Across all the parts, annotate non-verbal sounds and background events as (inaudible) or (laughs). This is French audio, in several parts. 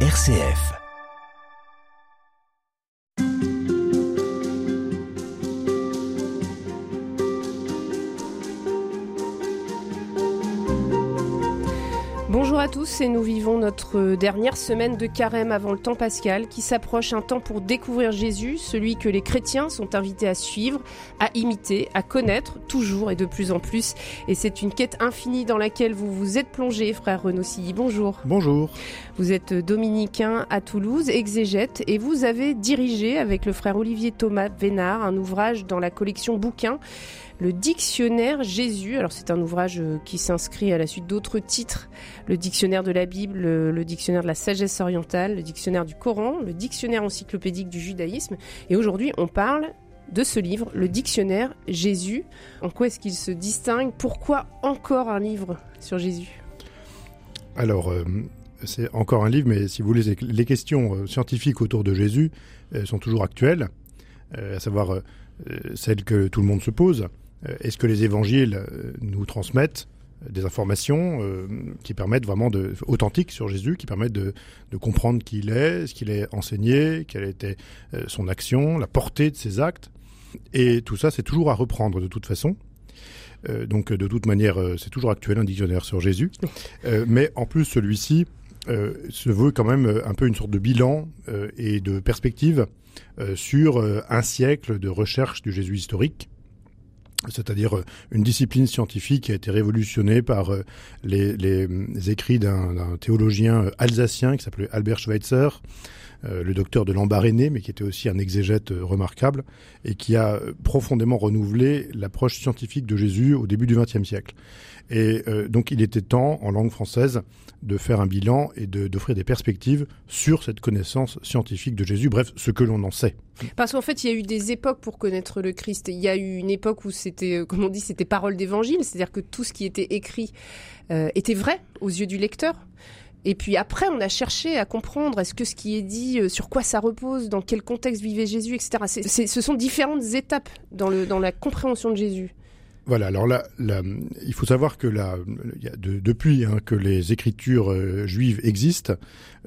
RCF. À tous et nous vivons notre dernière semaine de carême avant le temps pascal qui s'approche un temps pour découvrir Jésus, celui que les chrétiens sont invités à suivre, à imiter, à connaître toujours et de plus en plus. Et c'est une quête infinie dans laquelle vous vous êtes plongé, frère Renaud Silly. Bonjour. Bonjour. Vous êtes dominicain à Toulouse, exégète, et vous avez dirigé avec le frère Olivier Thomas Vénard un ouvrage dans la collection bouquins le dictionnaire Jésus. Alors c'est un ouvrage euh, qui s'inscrit à la suite d'autres titres. Le dictionnaire de la Bible, le, dictionnaire de la sagesse orientale, le dictionnaire du Coran, le dictionnaire encyclopédique du judaïsme. Et aujourd'hui on parle de ce livre, le dictionnaire Jésus. En quoi est-ce qu'il se distingue? Pourquoi encore un livre sur Jésus? Alors, euh, c'est encore un livre, mais si vous voulez, les questions euh, scientifiques autour de Jésus sont toujours actuelles, à savoir celles que tout le monde se pose. Euh, est-ce que les évangiles euh, nous transmettent des informations euh, qui permettent vraiment de authentiques sur Jésus, qui permettent de, comprendre qui il est, ce qu'il est enseigné, quelle était son action, la portée de ses actes? Et tout ça, c'est toujours à reprendre de toute façon. donc de toute manière, c'est toujours actuel un dictionnaire sur Jésus. mais en plus, celui-ci se veut quand même un peu une sorte de bilan et de perspective sur un siècle de recherche du Jésus historique c'est-à-dire euh, une discipline scientifique qui a été révolutionnée par euh, les, écrits d'un théologien euh, alsacien qui s'appelait Albert Schweitzer, le docteur de l'embarréné, mais qui était aussi un exégète remarquable, et qui a profondément renouvelé l'approche scientifique de Jésus au début du XXe siècle. Et donc il était temps, en langue française, de faire un bilan et d'offrir des perspectives sur cette connaissance scientifique de Jésus, bref, ce que l'on en sait. Parce qu'en fait, il y a eu des époques pour connaître le Christ. Il y a eu une époque où c'était, euh, comme on dit, c'était parole d'évangile, c'est-à-dire que tout ce qui était écrit euh, était vrai aux yeux du lecteur. Et puis après, on a cherché à comprendre est-ce que ce qui est dit, euh, sur quoi ça repose, dans quel contexte vivait Jésus, etc. ce sont différentes étapes dans, le, dans la compréhension de Jésus. Voilà, alors là, il faut savoir que là, depuis hein, que les écritures euh, juives existent,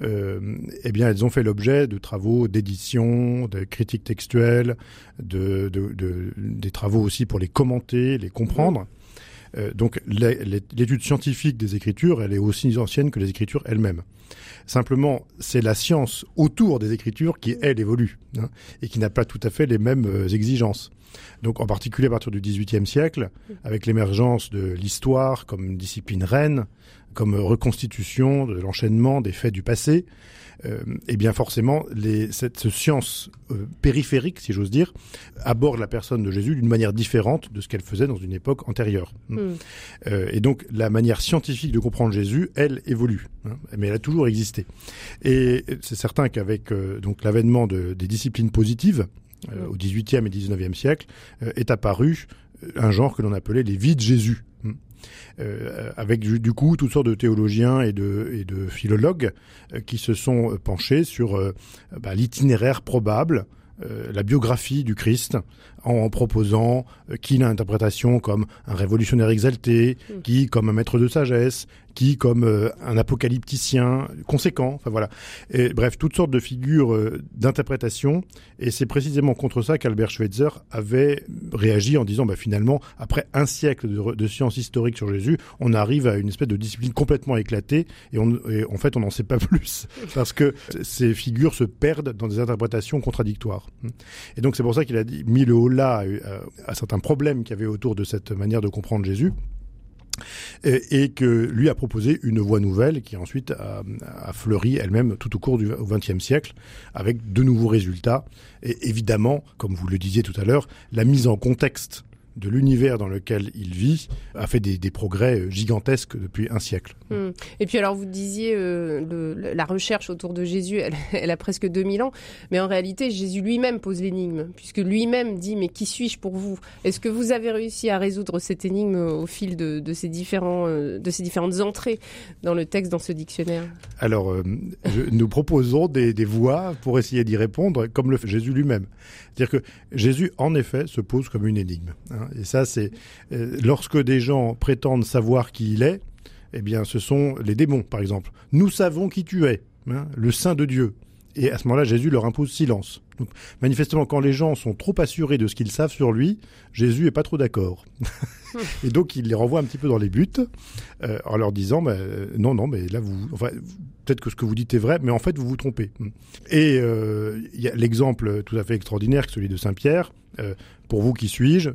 euh, eh bien, elles ont fait l'objet de travaux d'édition, de critiques textuelles, de, des travaux aussi pour les commenter, les comprendre. Euh, donc l'étude scientifique des écritures, elle est aussi ancienne que les écritures elles-mêmes. Simplement, c'est la science autour des écritures qui, elle, évolue hein, et qui n'a pas tout à fait les mêmes exigences. Donc en particulier à partir du XVIIIe siècle, avec l'émergence de l'histoire comme discipline reine, comme reconstitution de l'enchaînement des faits du passé, euh, et bien forcément, les, cette science euh, périphérique, si j'ose dire, aborde la personne de Jésus d'une manière différente de ce qu'elle faisait dans une époque antérieure. Hmm. Euh, et donc, la manière scientifique de comprendre Jésus, elle évolue, hein, mais elle a toujours existé. Et c'est certain qu'avec donc l'avènement de, des disciplines positives, euh, au XVIIIe et XIXe siècle, euh, est apparu euh, un genre que l'on appelait les vies de Jésus. Hmm. avec du, coup toutes sortes de théologiens et de, philologues qui se sont penchés sur bah, l'itinéraire probable euh, la biographie du Christ en, proposant euh, qui l'interprétation comme un révolutionnaire exalté, mm. qui comme un maître de sagesse, qui comme euh, un apocalypticien conséquent. Enfin voilà. Et, bref, toutes sortes de figures d'interprétation. Et c'est précisément contre ça qu'Albert Schweitzer avait réagi en disant, bah, finalement, après un siècle de, de sciences historiques sur Jésus, on arrive à une espèce de discipline complètement éclatée et, on, et en fait, on n'en sait pas (laughs) plus parce que ces figures se perdent dans des interprétations contradictoires. Et donc c'est pour ça qu'il a mis le haut là euh, à, certains problèmes qu'il y avait autour de cette manière de comprendre Jésus. Et, que lui a proposé une voie nouvelle qui ensuite a, a fleuri elle-même tout au cours du XXe siècle avec de nouveaux résultats. Et évidemment, comme vous le disiez tout à l'heure, la mise en contexte de l'univers dans lequel il vit a fait des, progrès euh, gigantesques depuis un siècle. Hmm. Et puis alors vous disiez euh, la recherche autour de Jésus, elle, (laughs) a presque 2000 ans, mais en réalité Jésus lui-même pose l'énigme, puisque lui-même dit mais qui suis-je pour vous? Est-ce que vous avez réussi à résoudre cette énigme au fil de, ces, différents, euh, de ces différentes entrées dans le texte, dans ce dictionnaire? Alors nous proposons des, des voies pour essayer d'y répondre, comme le fait Jésus lui-même. C'est-à-dire que Jésus en effet se pose comme une énigme. Hein. Et ça, c'est euh, lorsque des gens prétendent savoir qui il est, eh bien, ce sont les démons, par exemple. Nous savons qui tu es. hein, le Saint de Dieu. Et à ce moment-là, Jésus leur impose silence. Donc, manifestement, quand les gens sont trop assurés de ce qu'ils savent sur lui, Jésus est pas trop d'accord. (laughs) et donc, il les renvoie un petit peu dans les buts, euh, en leur disant, bah, non, non, mais là, vous, peut-être que ce que vous dites est vrai, mais en fait, vous vous trompez. Et euh, il y a l'exemple tout à fait extraordinaire, celui de Saint Pierre. Euh, pour vous, qui suis-je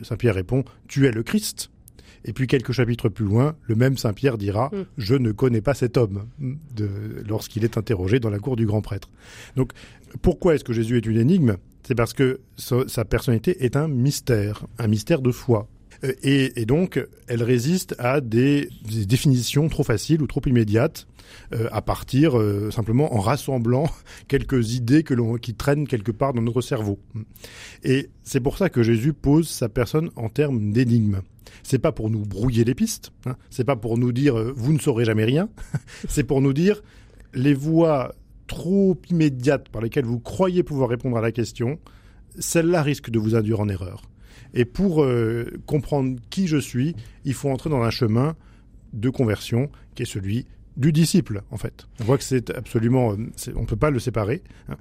Saint Pierre répond, tu es le Christ. Et puis quelques chapitres plus loin, le même Saint Pierre dira mm. Je ne connais pas cet homme lorsqu'il est interrogé dans la cour du grand prêtre. Donc pourquoi est-ce que Jésus est une énigme? C'est parce que sa personnalité est un mystère, un mystère de foi. Euh, et, donc, elle résiste à des, définitions trop faciles ou trop immédiates, euh, à partir euh, simplement en rassemblant (laughs) quelques idées que qui traînent quelque part dans notre cerveau. Et c'est pour ça que Jésus pose sa personne en termes d'énigme. C'est pas pour nous brouiller les pistes, hein. c'est pas pour nous dire vous ne saurez jamais rien, (laughs) c'est pour nous dire les voies trop immédiates par lesquelles vous croyez pouvoir répondre à la question, celles-là risquent de vous induire en erreur. Et pour euh, comprendre qui je suis, il faut entrer dans un chemin de conversion qui est celui du disciple, en fait. On voit que c'est absolument, euh, on ne peut pas le séparer. Hein.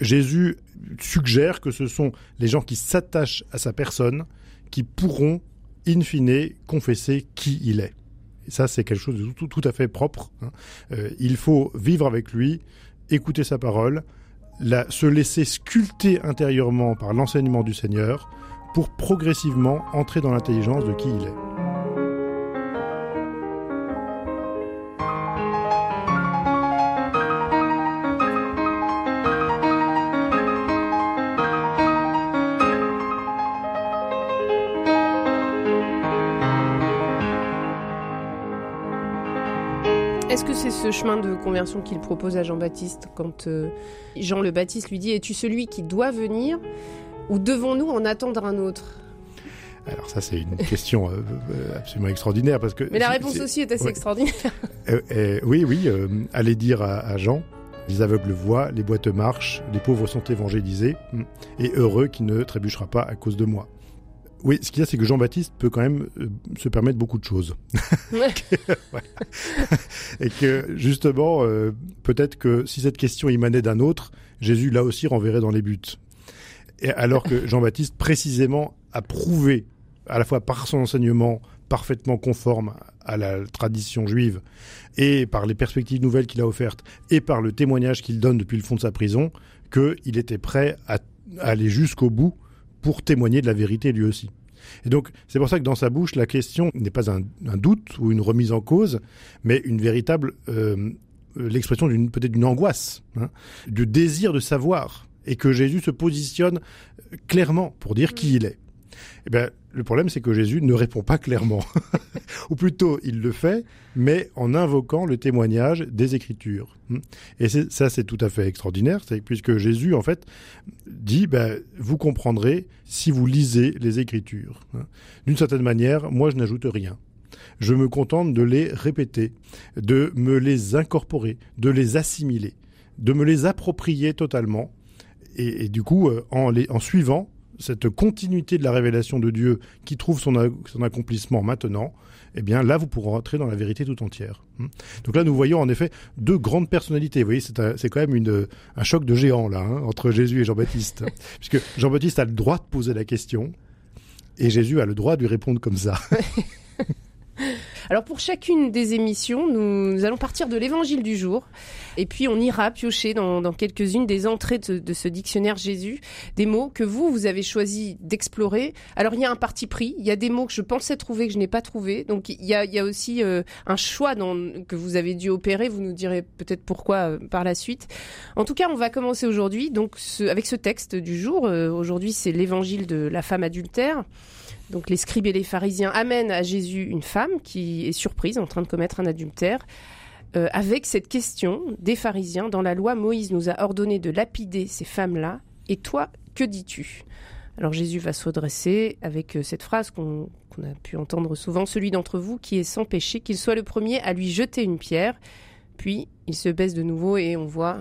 Jésus suggère que ce sont les gens qui s'attachent à sa personne qui pourront in fine, confesser qui il est. Et ça, c'est quelque chose de tout, à fait propre. Hein. Euh, il faut vivre avec lui, écouter sa parole, se laisser sculpter intérieurement par l'enseignement du Seigneur pour progressivement entrer dans l'intelligence de qui il est. ce chemin de conversion qu'il propose à Jean-Baptiste quand euh, Jean le Baptiste lui dit Es-tu celui qui doit venir? Ou devons-nous en attendre un autre? Alors ça c'est une question euh, euh, absolument extraordinaire parce que mais la réponse aussi est assez extraordinaire. oui oui, allez dire à, Jean les aveugles voient, les boîtes marchent, les pauvres sont évangélisés, hmm, et heureux qui ne trébuchera pas à cause de moi. Oui, ce qu'il y a, c'est que Jean-Baptiste peut quand même euh, se permettre beaucoup de choses. (laughs) (laughs) Et que justement, euh, peut-être que si cette question émanait d'un autre, Jésus là aussi renverrait dans les buts. Et alors que Jean-Baptiste précisément a prouvé, à la fois par son enseignement parfaitement conforme à la tradition juive, et par les perspectives nouvelles qu'il a offertes, et par le témoignage qu'il donne depuis le fond de sa prison, qu'il était prêt à aller jusqu'au bout pour témoigner de la vérité lui aussi. Et donc, c'est pour ça que dans sa bouche, la question n'est pas un, doute ou une remise en cause, mais une véritable euh, l'expression d'une peut-être d'une angoisse, hein, du désir de savoir, et que Jésus se positionne clairement pour dire qui il est. Eh bien, le problème, c'est que Jésus ne répond pas clairement. (laughs) Ou plutôt, il le fait, mais en invoquant le témoignage des Écritures. Et ça, c'est tout à fait extraordinaire, puisque Jésus, en fait, dit, ben, vous comprendrez si vous lisez les Écritures. D'une certaine manière, moi, je n'ajoute rien. Je me contente de les répéter, de me les incorporer, de les assimiler, de me les approprier totalement. Et, du coup, euh, en, les, en suivant cette continuité de la révélation de Dieu qui trouve son, accomplissement maintenant, eh bien là, vous pourrez entrer dans la vérité tout entière. Hmm. Donc là, nous voyons en effet deux grandes personnalités. Vous voyez, c'est quand même une, un choc de géant là, hein, entre Jésus et Jean-Baptiste. (laughs) Puisque Jean-Baptiste a le droit de poser la question, et Jésus a le droit de lui répondre comme ça. (laughs) Alors pour chacune des émissions, nous, allons partir de l'évangile du jour et puis on ira piocher dans, quelques-unes des entrées de, ce dictionnaire Jésus, des mots que vous, vous avez choisi d'explorer. Alors il y a un parti pris, il y a des mots que je pensais trouver que je n'ai pas trouvé, donc il y a, aussi euh, un choix que vous avez dû opérer, vous nous direz peut-être pourquoi euh, par la suite. En tout cas, on va commencer aujourd'hui donc avec ce texte du jour. Euh, aujourd'hui, c'est l'évangile de la femme adultère. Donc les scribes et les pharisiens amènent à Jésus une femme qui est surprise en train de commettre un adultère. Euh, avec cette question des pharisiens, dans la loi, Moïse nous a ordonné de lapider ces femmes-là. Et toi, que dis-tu? Alors Jésus va se redresser avec euh, cette phrase qu'on a pu entendre souvent, celui d'entre vous qui est sans péché, qu'il soit le premier à lui jeter une pierre. Puis il se baisse de nouveau et on voit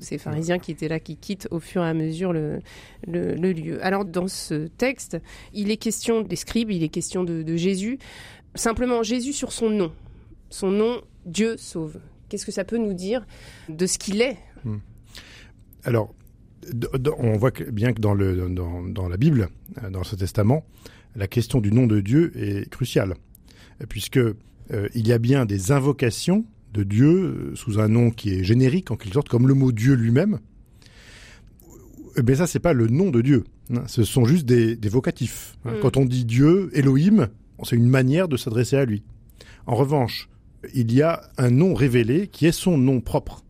ces pharisiens qui étaient là, qui quittent au fur et à mesure le, lieu. Alors dans ce texte, il est question des scribes, il est question de, Jésus. Simplement Jésus sur son nom. Son nom, Dieu sauve. Qu'est-ce que ça peut nous dire de ce qu'il est hmm. Alors, on voit bien que dans, le, dans, la Bible, euh, dans ce testament, la question du nom de Dieu est cruciale, puisque euh, il y a bien des invocations de Dieu euh, sous un nom qui est générique en quelque sorte, comme le mot Dieu lui-même. Mais ça, c'est pas le nom de Dieu. Hein. Ce sont juste des, vocatifs. Hein. Mm. Quand on dit Dieu, Elohim, c'est une manière de s'adresser à lui. En revanche, il y a un nom révélé qui est son nom propre.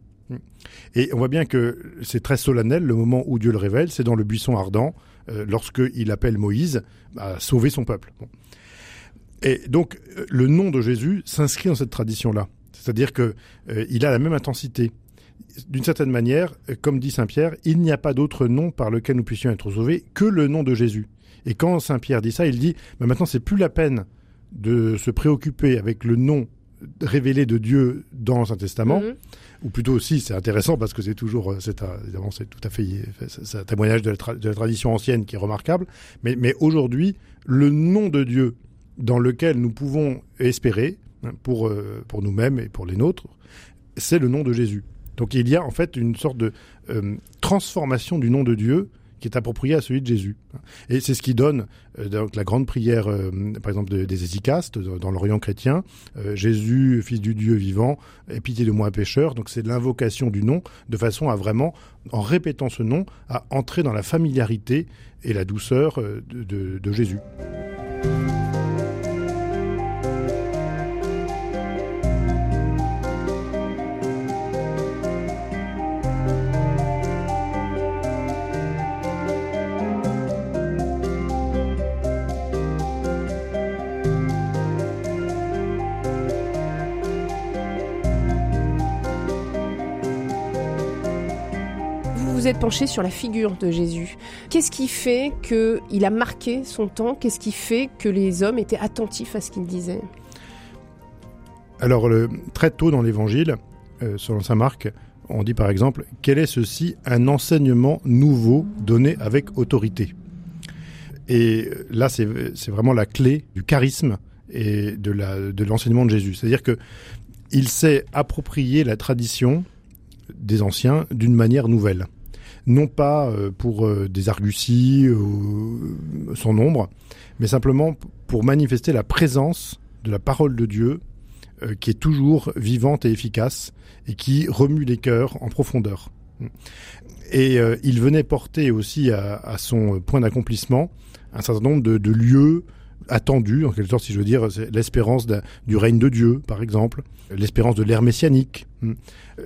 Et on voit bien que c'est très solennel le moment où Dieu le révèle, c'est dans le buisson ardent, euh, lorsqu'il appelle Moïse à sauver son peuple. Et donc euh, le nom de Jésus s'inscrit dans cette tradition-là. C'est-à-dire qu'il euh, a la même intensité. D'une certaine manière, comme dit Saint Pierre, il n'y a pas d'autre nom par lequel nous puissions être sauvés que le nom de Jésus. Et quand Saint Pierre dit ça, il dit mais maintenant c'est plus la peine de se préoccuper avec le nom révélé de Dieu dans l'Ancien Testament, mhm. ou plutôt aussi, c'est intéressant parce que c'est toujours, euh, c'est évidemment, c'est tout à fait, c'est un témoignage de la, de la, tradition ancienne qui est remarquable, mais, mais aujourd'hui, le nom de Dieu dans lequel nous pouvons espérer, pour, euh, pour nous-mêmes et pour les nôtres, c'est le nom de Jésus. Donc il y a en fait une sorte de euh, transformation du nom de Dieu qui est approprié à celui de Jésus. Et c'est ce qui donne euh, donc la grande prière, par exemple, des Hésicastes dans l'Orient chrétien. Jésus, fils du Dieu vivant, aie pitié de moi pécheur. Donc c'est l'invocation du nom de façon à vraiment, en répétant ce nom, à entrer dans la familiarité et la douceur de Jésus. Vous êtes penché sur la figure de Jésus. Qu'est-ce qui fait qu'il a marqué son temps? Qu'est-ce qui fait que les hommes étaient attentifs à ce qu'il disait? Alors, très tôt dans l'Évangile, euh, selon saint Marc, on dit par exemple Quel est ceci un enseignement nouveau donné avec autorité? Et là, c'est vraiment la clé du charisme et de l'enseignement de, Jésus. C'est-à-dire que il s'est approprié la tradition des anciens d'une manière nouvelle non pas euh, pour euh, des arguties sans nombre, mais simplement pour manifester la présence de la parole de Dieu euh, qui est toujours vivante et efficace et qui remue les cœurs en profondeur. Et il venait porter aussi à, son point d'accomplissement un certain nombre de lieux attendu, en quelque sorte, si je veux dire, l'espérance du règne de Dieu, par exemple, l'espérance de l'ère messianique, hmm,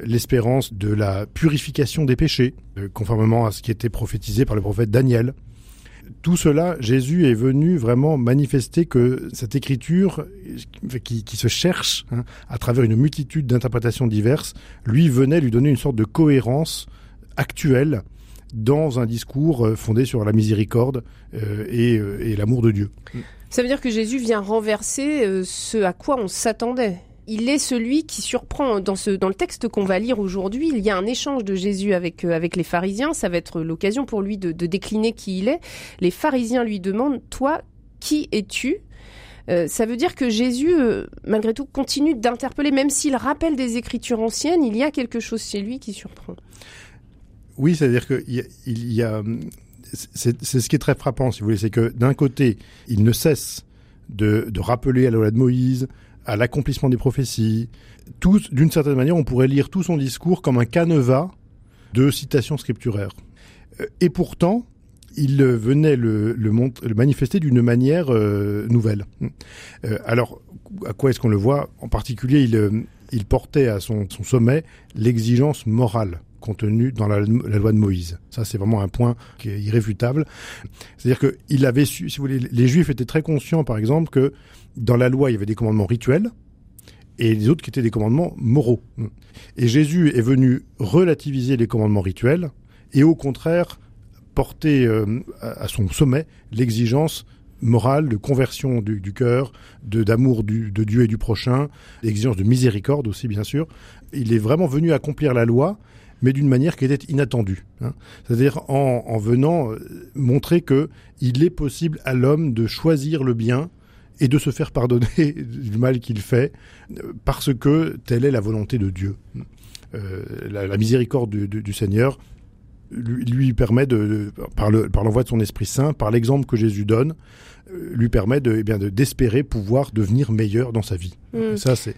l'espérance de la purification des péchés, euh, conformément à ce qui était prophétisé par le prophète Daniel. Tout cela, Jésus est venu vraiment manifester que cette écriture qui, se cherche hein, à travers une multitude d'interprétations diverses, lui venait lui donner une sorte de cohérence actuelle dans un discours euh, fondé sur la miséricorde euh, et, l'amour de Dieu. Ça veut dire que Jésus vient renverser euh, ce à quoi on s'attendait. Il est celui qui surprend dans le texte qu'on va lire aujourd'hui. Il y a un échange de Jésus avec euh, les pharisiens. Ça va être l'occasion pour lui de, décliner qui il est. Les pharisiens lui demandent toi qui es-tu? Euh, ça veut dire que Jésus, malgré tout, continue d'interpeller, même s'il rappelle des écritures anciennes, il y a quelque chose chez lui qui surprend. Oui, c'est-à-dire qu'il il y a c'est ce qui est très frappant, si vous voulez, c'est que d'un côté, il ne cesse de, rappeler à la loi de Moïse, à l'accomplissement des prophéties. Tout, d'une certaine manière, on pourrait lire tout son discours comme un canevas de citations scripturaires. Euh, et pourtant, il venait le, manifester d'une manière euh, nouvelle. Euh, alors, à quoi est-ce qu'on le voit? En particulier, il, portait à son sommet l'exigence morale contenu dans la, loi de Moïse. Ça, c'est vraiment un point qui est irréfutable. C'est-à-dire qu'il avait su, si vous voulez, les Juifs étaient très conscients, par exemple, que dans la loi, il y avait des commandements rituels et les autres qui étaient des commandements moraux. Et Jésus est venu relativiser les commandements rituels et au contraire porter euh, à son sommet l'exigence morale de conversion du, cœur, de d'amour de Dieu et du prochain, l'exigence de miséricorde aussi bien sûr. Il est vraiment venu accomplir la loi mais d'une manière qui était inattendue. Hein. C'est-à-dire en, venant euh, montrer que il est possible à l'homme de choisir le bien et de se faire pardonner (laughs) du mal qu'il fait, euh, parce que telle est la volonté de Dieu. Euh, la, miséricorde du, Seigneur lui, permet de, par l'envoi de son Esprit Saint, par l'exemple que Jésus donne, lui permet de, eh bien, d'espérer pouvoir devenir meilleur dans sa vie. Mm. Ça, c'est,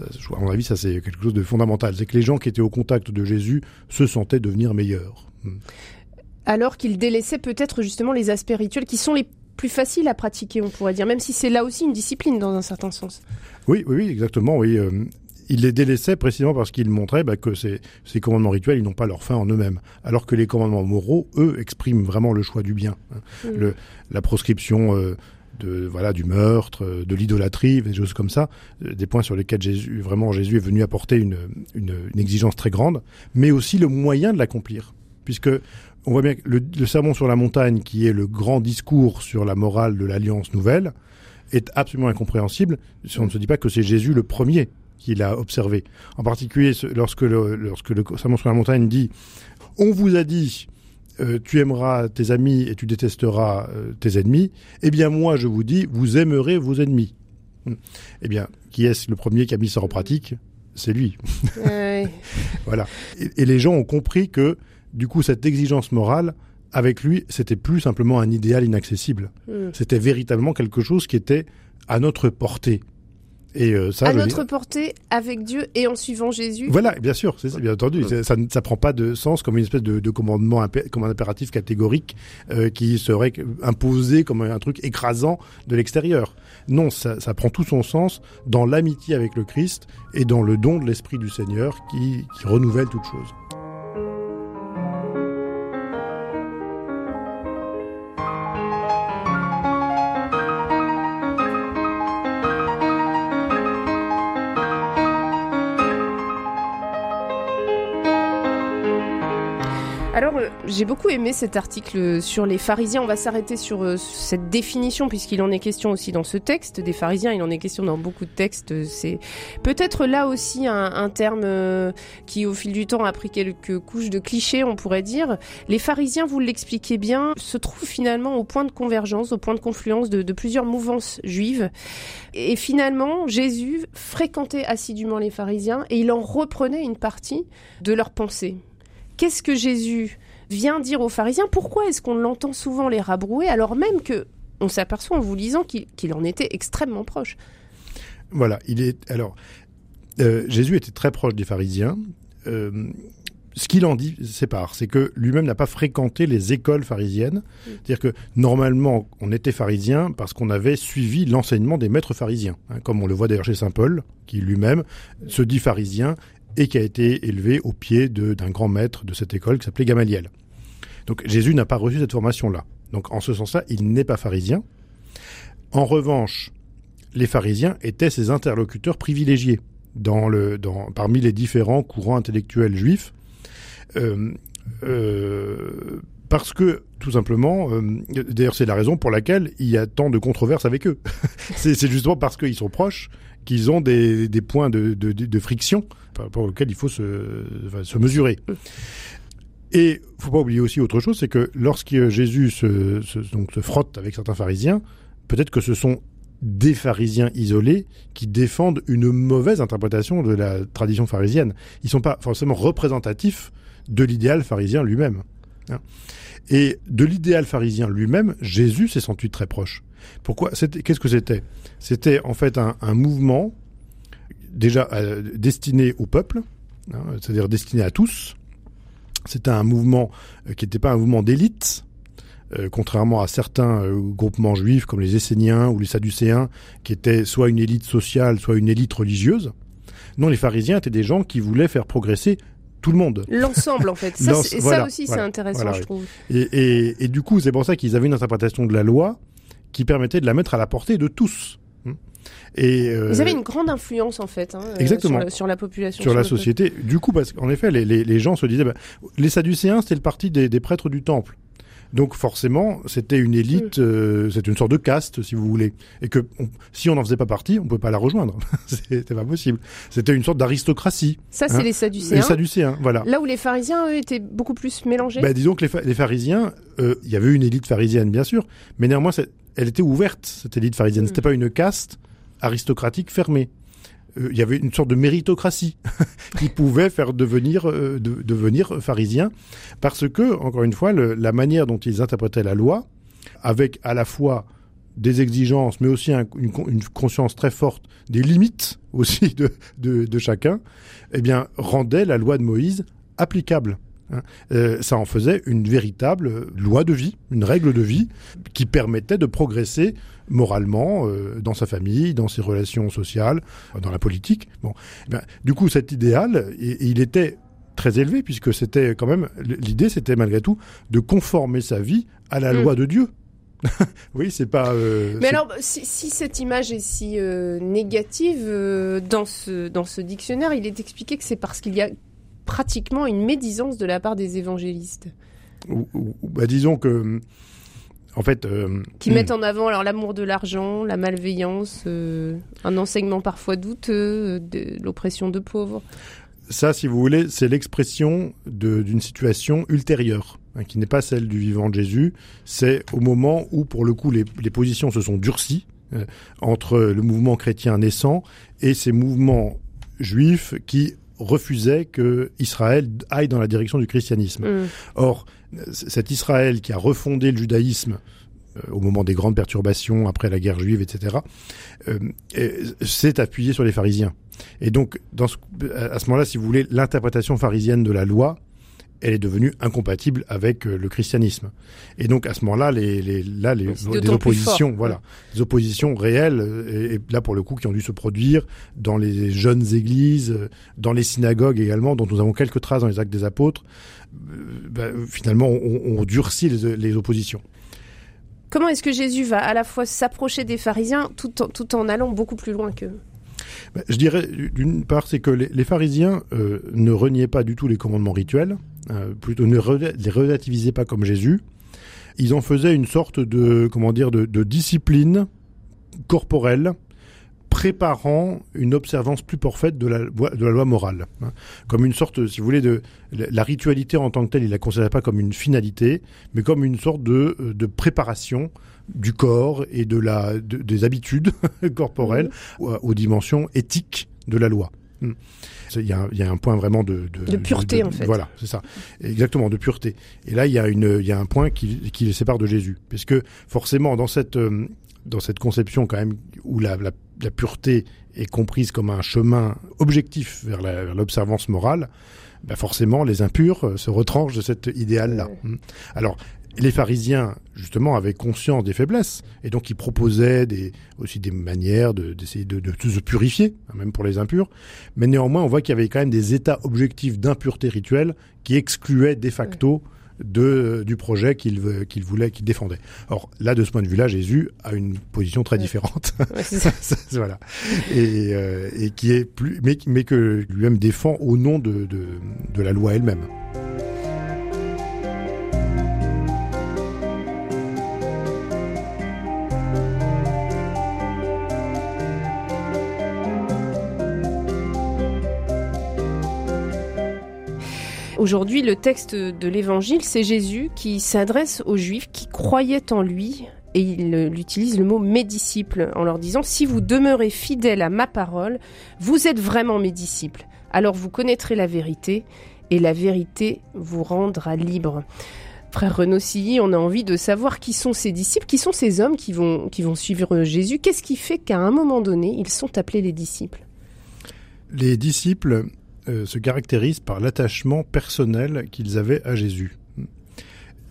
à mon avis, ça c'est quelque chose de fondamental. C'est que les gens qui étaient au contact de Jésus se sentaient devenir meilleurs. Mm. Alors qu'ils délaissaient peut-être justement les aspects rituels qui sont les plus faciles à pratiquer, on pourrait dire, même si c'est là aussi une discipline dans un certain sens. Oui, oui, exactement. Oui, euh, il les délaissait précisément parce qu'il montrait bah, que ces, ces, commandements rituels, ils n'ont pas leur fin en eux-mêmes. Alors que les commandements moraux, eux, expriment vraiment le choix du bien. Hein. Mm. Le, la proscription euh, de, voilà, du meurtre, euh, de l'idolâtrie, des choses comme ça, euh, des points sur lesquels Jésus, vraiment Jésus est venu apporter une, une, une exigence très grande, mais aussi le moyen de l'accomplir. Puisque on voit bien que le, le sermon sur la montagne, qui est le grand discours sur la morale de l'alliance nouvelle, est absolument incompréhensible si on ne se dit pas que c'est Jésus le premier qu'il a observé. En particulier lorsque le, lorsque le Sermon sur la montagne dit On vous a dit, euh, tu aimeras tes amis et tu détesteras euh, tes ennemis. Eh bien, moi, je vous dis, vous aimerez vos ennemis. Hmm. Eh bien, qui est-ce le premier qui a mis ça en pratique? C'est lui. (laughs) voilà. Et, les gens ont compris que, du coup, cette exigence morale, avec lui, c'était plus simplement un idéal inaccessible. Hmm. C'était véritablement quelque chose qui était à notre portée. Et euh, ça, à notre portée, avec Dieu et en suivant Jésus. Voilà, bien sûr, c'est bien entendu. Ça ne prend pas de sens comme une espèce de, de commandement, comme un impératif catégorique euh, qui serait imposé comme un truc écrasant de l'extérieur. Non, ça, ça, prend tout son sens dans l'amitié avec le Christ et dans le don de l'Esprit du Seigneur qui, qui renouvelle toute chose. J'ai beaucoup aimé cet article sur les pharisiens. On va s'arrêter sur euh, cette définition puisqu'il en est question aussi dans ce texte des pharisiens. Il en est question dans beaucoup de textes. C'est peut-être là aussi un, terme euh, qui, au fil du temps, a pris quelques couches de clichés, on pourrait dire. Les pharisiens, vous l'expliquez bien, se trouvent finalement au point de convergence, au point de confluence de, plusieurs mouvances juives. Et finalement, Jésus fréquentait assidûment les pharisiens et il en reprenait une partie de leurs pensées. Qu'est-ce que Jésus vient dire aux pharisiens pourquoi est-ce qu'on l'entend souvent les rabrouer alors même que on s'aperçoit en vous lisant qu'il en était extrêmement proche? Voilà, il est alors euh, Jésus était très proche des pharisiens. Euh, ce qu'il en dit sépare, c'est que lui-même n'a pas fréquenté les écoles pharisiennes. C'est-à-dire que normalement, on était pharisien parce qu'on avait suivi l'enseignement des maîtres pharisiens, hein, comme on le voit d'ailleurs chez saint Paul, qui lui-même se dit pharisien et qui a été élevé au pied d'un grand maître de cette école qui s'appelait Gamaliel. Donc Jésus n'a pas reçu cette formation-là. Donc en ce sens-là, il n'est pas pharisien. En revanche, les pharisiens étaient ses interlocuteurs privilégiés dans le, dans, parmi les différents courants intellectuels juifs. Euh, euh, parce que, tout simplement, euh, d'ailleurs c'est la raison pour laquelle il y a tant de controverses avec eux. (laughs) c'est justement parce qu'ils sont proches qu'ils ont des, des points de, de, de, friction pour lesquels il faut se, se mesurer. Et faut pas oublier aussi autre chose, c'est que lorsque Jésus se, frotte avec certains pharisiens, peut-être que ce sont des pharisiens isolés qui défendent une mauvaise interprétation de la tradition pharisienne. Ils sont pas forcément représentatifs de l'idéal pharisien lui-même. Hein. Et de l'idéal pharisien lui-même, Jésus s'est senti très proche. Pourquoi? Qu'est-ce que c'était? C'était en fait un, un mouvement déjà euh, destiné au peuple, hein, c'est-à-dire destiné à tous, c'était un mouvement euh, qui n'était pas un mouvement d'élite, euh, contrairement à certains euh, groupements juifs comme les Esséniens ou les Sadducéens, qui étaient soit une élite sociale, soit une élite religieuse. Non, les pharisiens étaient des gens qui voulaient faire progresser tout le monde. L'ensemble, en fait. (laughs) Ça, ça aussi, c'est intéressant, je trouve. Et, et, et, du coup, c'est pour ça qu'ils avaient une interprétation de la loi qui permettait de la mettre à la portée de tous. Et euh, Vous avez une grande influence en fait hein, exactement. Sur, la, population. Sur, la société. Du coup, parce qu'en effet, les, les, les, gens se disaient, bah, les Sadducéens, c'était le parti des, des prêtres du temple. Donc forcément, c'était une élite, mm. euh, c'est une sorte de caste, si vous voulez, et que si on n'en faisait pas partie, on ne pouvait pas la rejoindre. (laughs) c'était pas possible. C'était une sorte d'aristocratie. Ça, c'est hein. les Sadducéens. Les Sadducéens, voilà. Là où les pharisiens, eux, étaient beaucoup plus mélangés. Bah, disons que les, les pharisiens, euh, il y avait une élite pharisienne, bien sûr, mais néanmoins, elle était ouverte, cette élite pharisienne. C'était pas une caste aristocratique fermée. Euh, il y avait une sorte de méritocratie (laughs) qui pouvait faire devenir, euh, de, devenir pharisien, parce que, encore une fois, la manière dont ils interprétaient la loi, avec à la fois des exigences, mais aussi un, une, conscience très forte des limites aussi de, de, de, chacun, eh bien, rendait la loi de Moïse applicable. Hein. Euh, ça en faisait une véritable loi de vie, une règle de vie qui permettait de progresser moralement euh, dans sa famille, dans ses relations sociales, dans la politique. Bon, eh bien, du coup, cet idéal, et, et il était très élevé puisque c'était quand même l'idée, c'était malgré tout de conformer sa vie à la mmh. loi de Dieu. (laughs) oui, c'est pas. Euh, Mais alors, si, si, cette image est si euh, négative euh, dans ce dans ce dictionnaire, il est expliqué que c'est parce qu'il y a pratiquement une médisance de la part des évangélistes. Ou, ou, bah, disons que. En fait, euh, qui mettent en avant alors l'amour de l'argent, la malveillance, euh, un enseignement parfois douteux, de l'oppression de pauvres. Ça, si vous voulez, c'est l'expression d'une situation ultérieure, hein, qui n'est pas celle du vivant de Jésus. C'est au moment où, pour le coup, les, les positions se sont durcies euh, entre le mouvement chrétien naissant et ces mouvements juifs qui refusaient que Israël aille dans la direction du christianisme. Mm. Or, cet Israël qui a refondé le judaïsme euh, au moment des grandes perturbations après la guerre juive, etc., euh, s'est appuyé sur les pharisiens. Et donc, dans ce, à ce moment-là, si vous voulez, l'interprétation pharisienne de la loi, elle est devenue incompatible avec euh, le christianisme. Et donc à ce moment-là, les, les, là, les, oppositions, voilà, les oppositions réelles, et, et, là pour le coup, qui ont dû se produire dans les jeunes églises, dans les synagogues également, dont nous avons quelques traces dans les Actes des Apôtres, bah, finalement, on, on durcit les, les oppositions. Comment est-ce que Jésus va à la fois s'approcher des pharisiens tout en, tout en allant beaucoup plus loin qu'eux je dirais, d'une part, c'est que les, pharisiens euh, ne reniaient pas du tout les commandements rituels, euh, plutôt ne les relativisaient pas comme Jésus. Ils en faisaient une sorte de, comment dire, de discipline corporelle préparant une observance plus parfaite de la, de la loi morale. Hein. Comme une sorte, si vous voulez, de la ritualité en tant que telle, il la considérait pas comme une finalité, mais comme une sorte de, de préparation du corps et de la, de, des habitudes (laughs) corporelles mmh. aux, aux, dimensions éthiques de la loi. Mmh. Il y, a, il y, a, un point vraiment de, de, de pureté, de, en fait. Voilà, c'est ça. Exactement, de pureté. Et là, il y a, une, il y a un point qui, qui les sépare de Jésus. Puisque forcément, dans cette, euh, dans cette conception quand même où la, la, la pureté est comprise comme un chemin objectif vers l'observance morale, ben forcément, les impurs euh, se retranchent de cet idéal-là. Ouais. Mmh. Alors, les pharisiens, justement, avaient conscience des faiblesses, et donc ils proposaient des, aussi des manières d'essayer de, de, de, se purifier, hein, même pour les impurs. Mais néanmoins, on voit qu'il y avait quand même des états objectifs d'impureté rituelle qui excluaient de facto ouais. De, du projet qu'il qu voulait, qu'il défendait. Or, là, de ce point de vue-là, Jésus a une position très différente. Ouais, (laughs) voilà. Et, euh, et, qui est plus, mais, mais que lui-même défend au nom de, de, de la loi elle-même. Aujourd'hui, le texte de l'évangile, c'est Jésus qui s'adresse aux Juifs qui croyaient en lui et il utilise le mot mes disciples en leur disant si vous demeurez fidèles à ma parole, vous êtes vraiment mes disciples. Alors vous connaîtrez la vérité et la vérité vous rendra libre. Frère Renaud Silly, on a envie de savoir qui sont ces disciples, qui sont ces hommes qui vont, qui vont suivre Jésus. Qu'est-ce qui fait qu'à un moment donné, ils sont appelés les disciples? Les disciples, euh, se caractérisent par l'attachement personnel qu'ils avaient à Jésus.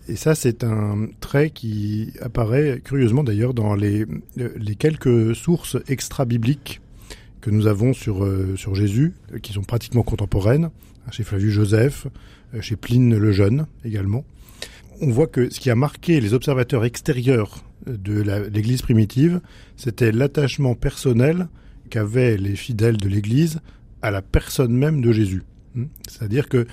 Et ça, c'est un trait qui apparaît curieusement d'ailleurs dans les, les quelques sources extra-bibliques que nous avons sur, euh, sur Jésus, qui sont pratiquement contemporaines, chez Flavius Joseph, euh, chez Pline le Jeune également. On voit que ce qui a marqué les observateurs extérieurs de l'Église primitive, c'était l'attachement personnel qu'avaient les fidèles de l'Église à la personne même de Jésus. Hmm? C'est-à-dire que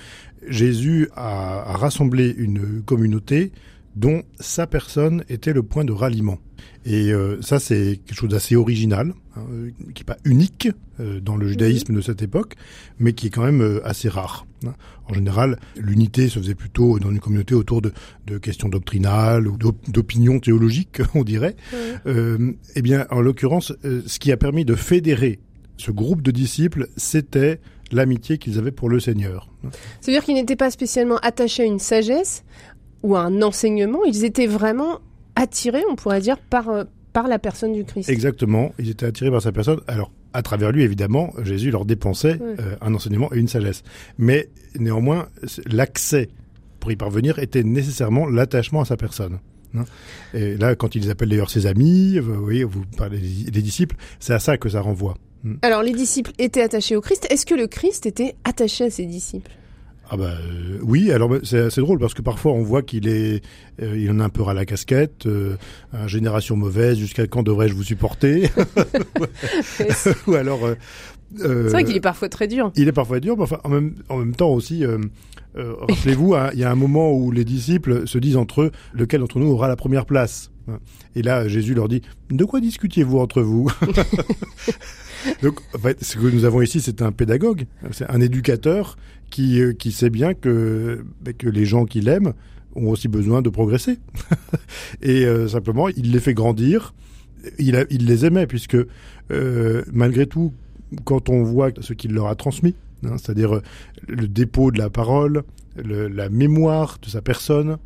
Jésus a, a, rassemblé une communauté dont sa personne était le point de ralliement. Et euh, ça, c'est quelque chose d'assez original, hein, qui n'est pas unique euh, dans le judaïsme de cette époque, mais qui est quand même euh, assez rare. Hein. En général, l'unité se faisait plutôt dans une communauté autour de, de questions doctrinales ou d'opinions théologiques, (laughs) on dirait. eh bien, en l'occurrence, ce qui a permis de fédérer ce groupe de disciples, c'était l'amitié qu'ils avaient pour le Seigneur. C'est-à-dire qu'ils n'étaient pas spécialement attachés à une sagesse ou à un enseignement, ils étaient vraiment attirés, on pourrait dire, par, euh, par la personne du Christ. Exactement, ils étaient attirés par sa personne. Alors, à travers lui, évidemment, Jésus leur dépensait euh, un enseignement et une sagesse. Mais néanmoins, l'accès pour y parvenir était nécessairement l'attachement à sa personne. Hein. Et là, quand ils appellent d'ailleurs ses amis, vous voyez, vous parlez des disciples, c'est à ça que ça renvoie. Hmm. Alors, les disciples étaient attachés au Christ. Est-ce que le Christ était attaché à ses disciples? Ah bah euh, oui, alors bah, c'est drôle parce que parfois on voit qu'il est, euh, il en a un peu à la casquette, euh, génération mauvaise, jusqu'à quand devrais-je vous supporter? (laughs) Ou alors. c'est vrai qu'il est parfois très dur. Il est parfois dur, mais enfin en même, en même temps aussi. Rappelez-vous, hein, il y a un moment où les disciples se disent entre eux lequel d'entre nous aura la première place? Et là, Jésus leur dit De quoi discutiez-vous entre vous? (laughs) Donc, en fait, ce que nous avons ici, c'est un pédagogue, c'est un éducateur qui, euh, qui sait bien que, ben, que les gens qu'il aime ont aussi besoin de progresser. (laughs) et euh, simplement, il les fait grandir. Il, a, il les aimait, puisque euh, malgré tout, quand on voit ce qu'il leur a transmis, hein, c'est-à-dire le dépôt de la parole, le, la mémoire de sa personne,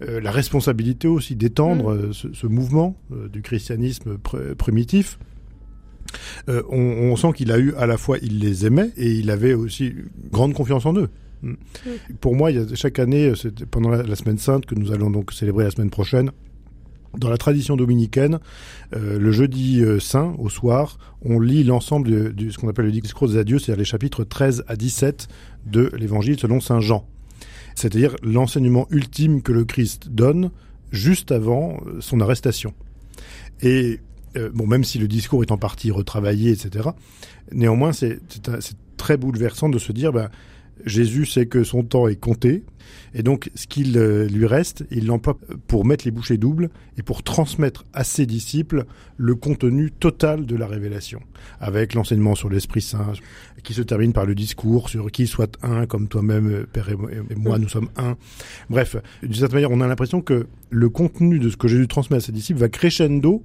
la responsabilité aussi d'étendre mmh. ce, ce, mouvement du christianisme primitif, euh, on, on, sent qu'il a eu à la fois, il les aimait et il avait aussi grande confiance en eux. Mm. Pour moi, il y a, chaque année, pendant la, semaine sainte que nous allons donc célébrer la semaine prochaine, dans la tradition dominicaine, euh, le jeudi euh, saint, au soir, on lit l'ensemble de, ce qu'on appelle le discours des adieux, c'est-à-dire les chapitres 13 à 17 de l'évangile selon saint Jean. C'est-à-dire l'enseignement ultime que le Christ donne juste avant son arrestation. Et euh, bon, même si le discours est en partie retravaillé, etc. Néanmoins, c'est très bouleversant de se dire, ben, Jésus sait que son temps est compté, et donc ce qu'il euh, lui reste, il l'emploie pour mettre les bouchées doubles et pour transmettre à ses disciples le contenu total de la révélation, avec l'enseignement sur l'Esprit Saint, qui se termine par le discours sur qui soit un, comme toi-même, Père et moi, nous sommes un. Bref, d'une certaine manière, on a l'impression que le contenu de ce que Jésus transmet à ses disciples va crescendo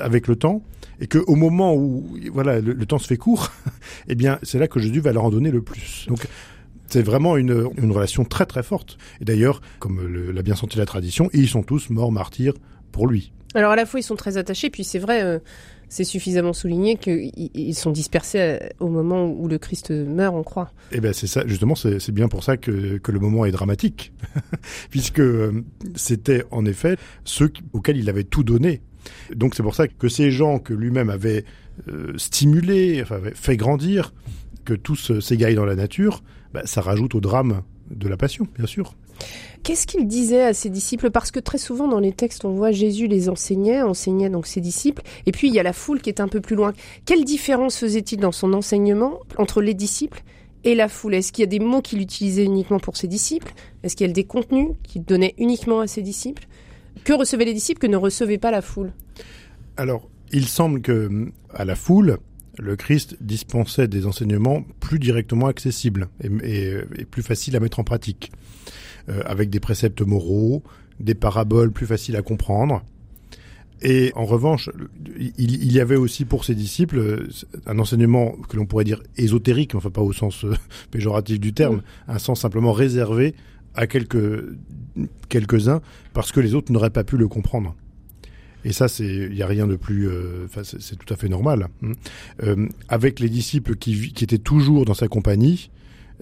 avec le temps, et que au moment où voilà le, temps se fait court, (laughs) eh bien c'est là que Jésus va leur en donner le plus. Donc c'est vraiment une, une, relation très très forte. Et d'ailleurs, comme l'a bien senti la tradition, ils sont tous morts martyrs pour lui. Alors à la fois ils sont très attachés, puis c'est vrai, euh, c'est suffisamment souligné qu'ils sont dispersés euh, au moment où le Christ meurt, on croit. Eh bien c'est ça, justement, c'est bien pour ça que, que, le moment est dramatique, (laughs) puisque euh, c'était en effet ceux auxquels il avait tout donné donc c'est pour ça que ces gens que lui-même avait euh, stimulés, enfin, fait grandir, que tous s'égaillent dans la nature, bah, ça rajoute au drame de la passion, bien sûr. Qu'est-ce qu'il disait à ses disciples? Parce que très souvent dans les textes, on voit Jésus les enseignait, enseignait donc ses disciples, et puis il y a la foule qui est un peu plus loin. Quelle différence faisait-il dans son enseignement entre les disciples et la foule? Est-ce qu'il y a des mots qu'il utilisait uniquement pour ses disciples? Est-ce qu'il y a des contenus qu'il donnait uniquement à ses disciples? Que recevaient les disciples que ne recevait pas la foule Alors, il semble que à la foule, le Christ dispensait des enseignements plus directement accessibles et, plus faciles à mettre en pratique, euh, avec des préceptes moraux, des paraboles plus faciles à comprendre. Et en revanche, il, y avait aussi pour ses disciples un enseignement que l'on pourrait dire ésotérique, enfin pas au sens euh, (laughs) péjoratif du terme, un sens simplement réservé à quelques quelques-uns parce que les autres n'auraient pas pu le comprendre. Et ça, c'est il y a rien de plus, euh, c'est tout à fait normal. Hein. Euh, avec les disciples qui, qui étaient toujours dans sa compagnie,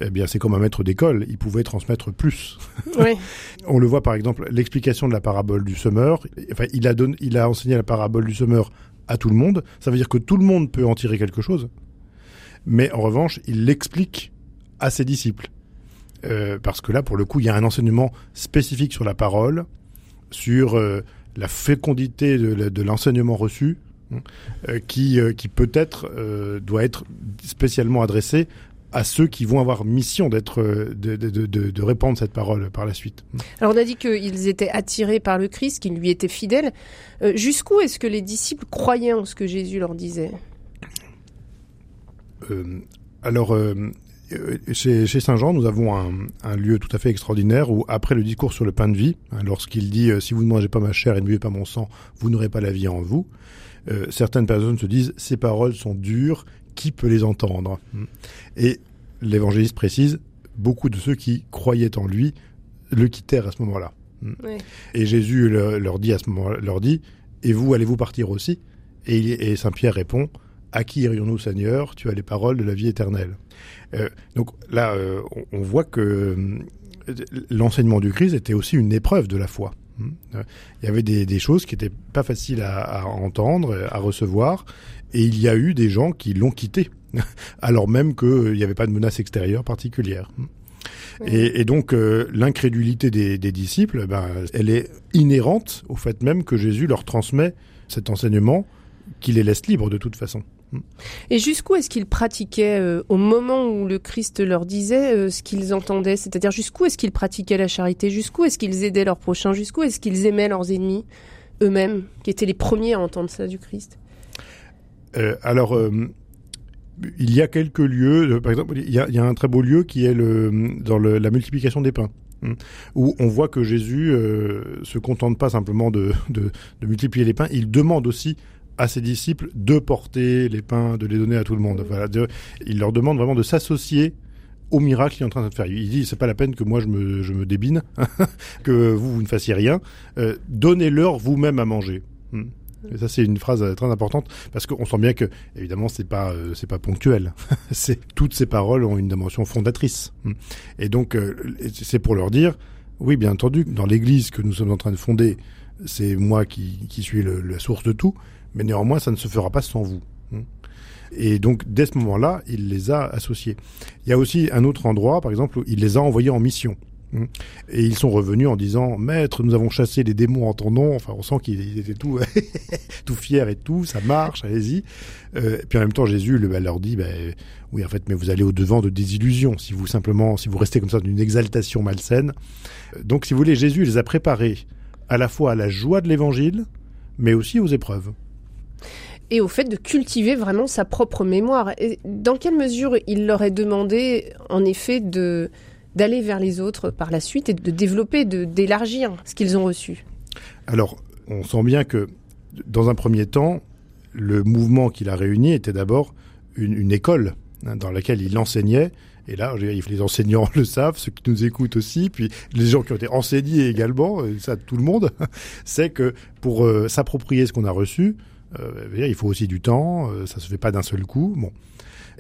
eh bien, c'est comme un maître d'école, il pouvait transmettre plus. Oui. (laughs) On le voit par exemple, l'explication de la parabole du semeur. Enfin, il a donné, il a enseigné la parabole du semeur à tout le monde. Ça veut dire que tout le monde peut en tirer quelque chose. Mais en revanche, il l'explique à ses disciples. Euh, parce que là, pour le coup, il y a un enseignement spécifique sur la parole, sur euh, la fécondité de, l'enseignement reçu, hein, euh, qui, qui peut-être doit être spécialement adressé à ceux qui vont avoir mission d'être de, de, de, de, répandre cette parole par la suite. Alors on a dit qu'ils étaient attirés par le Christ, qu'ils lui étaient fidèles. Euh, jusqu'où est-ce que les disciples croyaient en ce que Jésus leur disait? Euh, Alors euh, chez, chez, Saint Jean, nous avons un, un, lieu tout à fait extraordinaire où après le discours sur le pain de vie, hein, lorsqu'il dit si vous ne mangez pas ma chair et ne buvez pas mon sang, vous n'aurez pas la vie en vous. certaines personnes se disent ces paroles sont dures qui peut les entendre? Et l'évangéliste précise, beaucoup de ceux qui croyaient en lui le quittèrent à ce moment-là. Et Jésus leur dit à ce moment leur dit, et vous allez-vous partir aussi? Et, Saint Pierre répond, à qui irions-nous Seigneur? Tu as les paroles de la vie éternelle. Euh, donc là, euh, on, voit que euh, l'enseignement du Christ était aussi une épreuve de la foi. Il y avait des, choses qui n'étaient pas faciles à, à, entendre, à recevoir, et il y a eu des gens qui l'ont quitté, (laughs) alors même qu'il n'y avait pas de menace extérieure particulière. Et, et, donc euh, l'incrédulité des, des, disciples, ben, elle est inhérente au fait même que Jésus leur transmet cet enseignement qui les laisse libres de toute façon. Et jusqu'où est-ce qu'ils pratiquaient euh, au moment où le Christ leur disait euh, ce qu'ils entendaient? C'est-à-dire jusqu'où est-ce qu'ils pratiquaient la charité? Jusqu'où est-ce qu'ils aidaient leurs prochains? Jusqu'où est-ce qu'ils aimaient leurs ennemis eux-mêmes, qui étaient les premiers à entendre ça du Christ? Euh, alors, il y a quelques lieux, par exemple, il y, a, un très beau lieu qui est le, dans la multiplication des pains. Hein, où on voit que Jésus euh, se contente pas simplement de, multiplier les pains, il demande aussi à ses disciples de porter les pains, de les donner à tout le monde. Voilà, de, il leur demande vraiment de s'associer au miracle qu'il est en train de faire. Il dit c'est pas la peine que moi je me, je me débine, (laughs) que vous, vous ne fassiez rien. Euh, Donnez-leur vous-même à manger. Hein. Et ça, c'est une phrase très importante parce qu'on sent bien que, évidemment, c'est pas euh, c'est pas ponctuel. (laughs) c'est toutes ces paroles ont une dimension fondatrice. Et donc, euh, c'est pour leur dire, oui, bien entendu, dans l'Église que nous sommes en train de fonder, c'est moi qui, qui suis le, la source de tout, mais néanmoins, ça ne se fera pas sans vous. Et donc, dès ce moment-là, il les a associés. Il y a aussi un autre endroit, par exemple, où il les a envoyés en mission. Mmh. Et ils sont revenus en disant Maître, nous avons chassé les démons en ton nom. Enfin, on sent qu'ils étaient tout, (laughs) tout fiers et tout, ça marche, allez-y. Euh, puis en même temps, Jésus bah, leur dit bah, Oui, en fait, mais vous allez au-devant de désillusions si vous simplement, si vous restez comme ça d'une exaltation malsaine. Donc, si vous voulez, Jésus les a préparés à la fois à la joie de l'évangile, mais aussi aux épreuves et au fait de cultiver vraiment sa propre mémoire. Dans quelle mesure il leur est demandé, en effet, de d'aller vers les autres par la suite et de développer, de d'élargir ce qu'ils ont reçu? Alors, on sent bien que dans un premier temps, le mouvement qu'il a réuni était d'abord une, école hein, dans laquelle il enseignait. Et là, les enseignants (laughs) le savent, ceux qui nous écoutent aussi, puis les gens qui ont été enseignés également, ça tout le monde, (laughs) c'est que pour euh, s'approprier ce qu'on a reçu, il faut aussi du temps, euh, ça se fait pas d'un seul coup. Bon,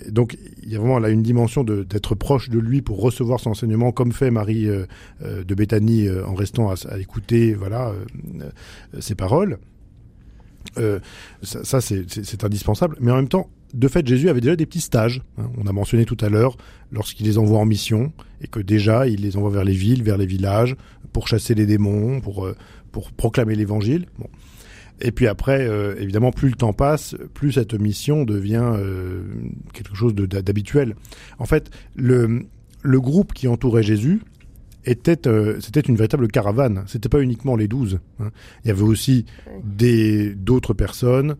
donc il y a vraiment là une dimension d'être proche de lui pour recevoir son enseignement, comme fait Marie euh, euh de Béthanie euh, en restant à, à, écouter voilà euh, ses paroles. ça, ça c'est indispensable. Mais en même temps, de fait, Jésus avait déjà des petits stages. Hein. On a mentionné tout à l'heure lorsqu'il les envoie en mission et que déjà il les envoie vers les villes, vers les villages pour chasser les démons, pour pour proclamer l'évangile. Bon. Et puis après, euh, évidemment, plus le temps passe, plus cette mission devient euh, quelque chose d'habituel. En fait, le, le groupe qui entourait Jésus était, euh, c'était une véritable caravane. C'était pas uniquement les douze. Hein. Il y avait aussi des d'autres personnes,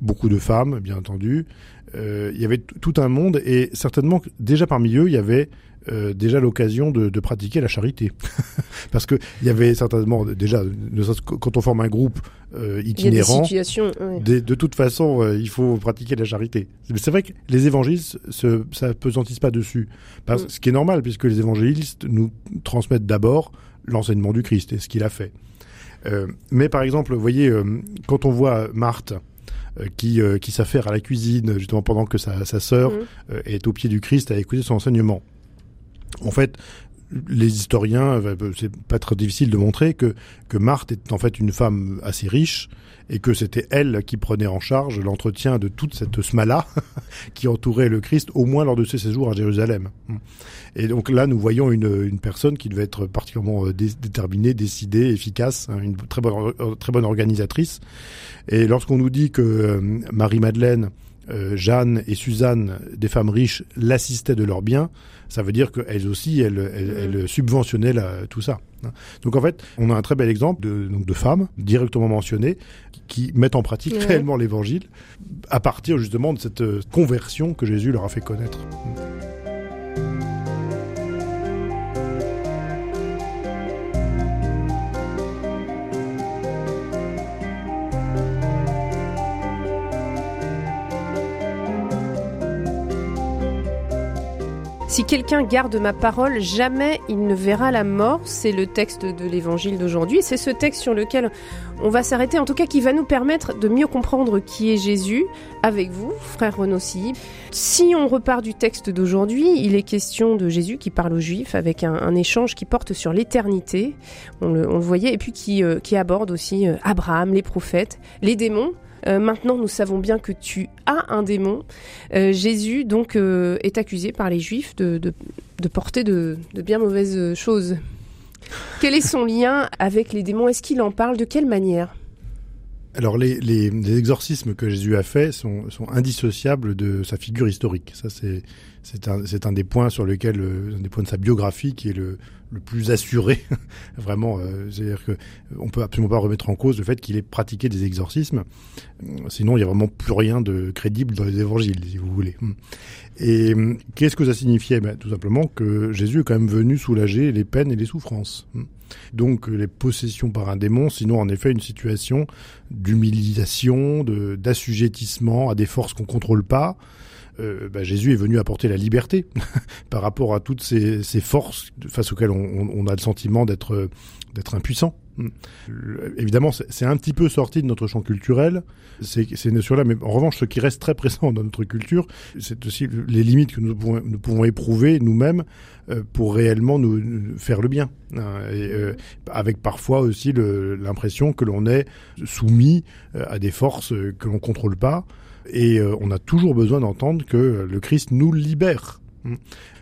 beaucoup de femmes, bien entendu. Euh, il y avait tout un monde et certainement déjà parmi eux, il y avait euh, déjà l'occasion de, de, pratiquer la charité. (laughs) Parce qu'il y avait certainement déjà, quand on forme un groupe euh, itinérant, oui. de, de, toute façon, euh, il faut pratiquer la charité. C'est vrai que les évangélistes se, ça pesantissent pas dessus. Parce, mm. Ce qui est normal, puisque les évangélistes nous transmettent d'abord l'enseignement du Christ et ce qu'il a fait. Mais par exemple, vous voyez, quand on voit Marthe, qui, qui s'affaire à la cuisine justement pendant que sa, sa sœur mmh. est au pied du Christ à écouter son enseignement. En fait, les historiens, euh, c'est pas très difficile de montrer que, que Marthe est en fait une femme assez riche et que c'était elle qui prenait en charge l'entretien de toute cette smala (laughs) qui entourait le Christ, au moins lors de ses séjours à Jérusalem. Et donc là, nous voyons une, une personne qui devait être particulièrement euh, dé déterminée, décidée, efficace, hein, une très bonne, très bonne organisatrice. Et lorsqu'on nous dit que euh, Marie-Madeleine euh, Jeanne et Suzanne, des femmes riches, l'assistaient de leurs biens, ça veut dire qu'elles aussi, elles, elles, subventionnaient tout ça. Hein. Donc en fait, on a un très bel exemple de, donc de femmes directement mentionnées qui, mettent en pratique réellement l'évangile à partir justement de cette euh, conversion que Jésus leur a fait connaître. Si quelqu'un garde ma parole, jamais il ne verra la mort. C'est le texte de l'évangile d'aujourd'hui. C'est ce texte sur lequel on va s'arrêter, en tout cas qui va nous permettre de mieux comprendre qui est Jésus avec vous, frère Renossi. Si on repart du texte d'aujourd'hui, il est question de Jésus qui parle aux Juifs avec un, échange qui porte sur l'éternité, on le, voyait, et puis qui, euh, aborde aussi euh, Abraham, les prophètes, les démons. Euh, maintenant, nous savons bien que tu as un démon. Euh, Jésus, donc, euh, est accusé par les Juifs de, porter de, bien mauvaises choses. Quel est son lien avec les démons? Est-ce qu'il en parle? De quelle manière? Alors les, exorcismes que Jésus a faits sont, indissociables de sa figure historique. Ça c'est un, des points sur lesquels un des points de sa biographie qui est le, le plus assuré, (laughs) vraiment. Euh, c'est-à-dire que on peut absolument pas remettre en cause le fait qu'il ait pratiqué des exorcismes. Sinon, il y a vraiment plus rien de crédible dans les évangiles, si vous voulez. Et qu'est-ce que ça signifiait? Ben, Tout simplement que Jésus est quand même venu soulager les peines et les souffrances. Donc les possessions par un démon, sinon en effet une situation d'humiliation, d'assujettissement à des forces qu'on contrôle pas, euh, bah, Jésus est venu apporter la liberté (laughs) par rapport à toutes ces, forces face auxquelles on, a le sentiment d'être d'être impuissant. Évidemment, c'est un petit peu sorti de notre champ culturel, ces notions-là, mais en revanche, ce qui reste très présent (laughs) dans notre culture, c'est aussi les limites que nous pouvons, éprouver nous-mêmes euh, pour réellement nous, faire le bien, hein, euh, avec parfois aussi l'impression que l'on est soumis à des forces que l'on contrôle pas. Et euh, on a toujours besoin d'entendre que le Christ nous libère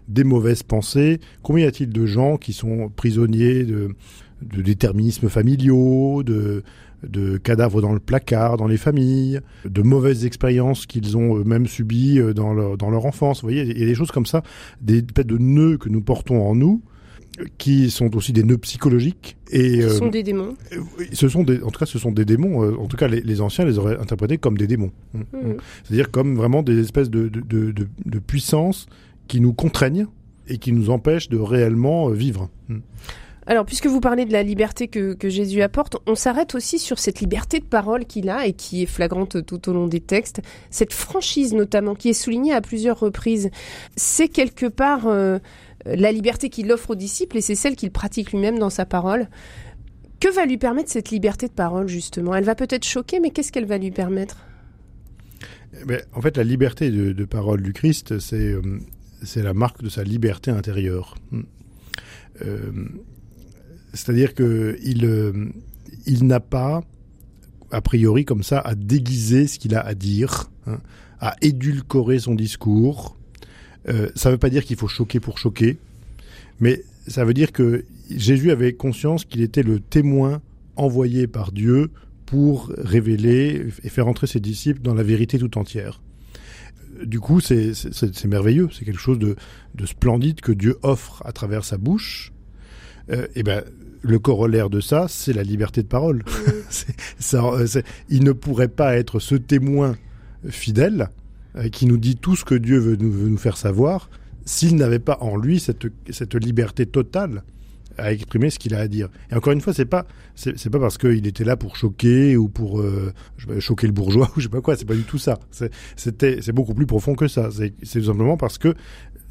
des mauvaises pensées. Combien y a-t-il de gens qui sont prisonniers de, de déterminismes familiaux, de, de cadavres dans le placard, dans les familles, de mauvaises expériences qu'ils ont eux-mêmes subies euh, dans leur, dans leur enfance. Vous voyez, il y a des choses comme ça, des espèces de nœuds que nous portons en nous, qui sont aussi des nœuds psychologiques. Et, ce sont euh, des démons. Ce sont des, en tout cas, ce sont des démons. Euh, en tout cas, les, anciens les auraient interprétés comme des démons. Mmh. Mmh. C'est-à-dire comme vraiment des espèces de, de, de, de, puissances qui nous contraignent et qui nous empêchent de réellement euh, vivre. Mmh. Alors, puisque vous parlez de la liberté que, Jésus apporte, on s'arrête aussi sur cette liberté de parole qu'il a et qui est flagrante tout au long des textes, cette franchise notamment, qui est soulignée à plusieurs reprises. C'est quelque part la liberté qu'il offre aux disciples et c'est celle qu'il pratique lui-même dans sa parole. Que va lui permettre cette liberté de parole, justement? Elle va peut-être choquer, mais qu'est-ce qu'elle va lui permettre? Eh En fait, la liberté de, parole du Christ, c'est euh, c'est la marque de sa liberté intérieure. Hmm. Euh, c'est-à-dire que il, euh, il n'a pas, a priori, comme ça, à déguiser ce qu'il a à dire, hein, à édulcorer son discours, euh, ça ne veut pas dire qu'il faut choquer pour choquer, mais ça veut dire que Jésus avait conscience qu'il était le témoin envoyé par Dieu pour révéler et faire entrer ses disciples dans la vérité tout entière. Du coup, c'est merveilleux, c'est quelque chose de, splendide que Dieu offre à travers sa bouche. Euh, et ben, le corollaire de ça, c'est la liberté de parole. (laughs) Euh, il ne pourrait pas être ce témoin fidèle euh, qui nous dit tout ce que Dieu veut nous, faire savoir, s'il n'avait pas en lui cette, cette liberté totale à exprimer ce qu'il a à dire. Et encore une fois, c'est pas c'est pas parce qu'il était là pour choquer ou pour euh, choquer le bourgeois (laughs) ou je sais pas quoi. C'est pas du tout ça. C'était c'est beaucoup plus profond que ça. C'est tout simplement parce que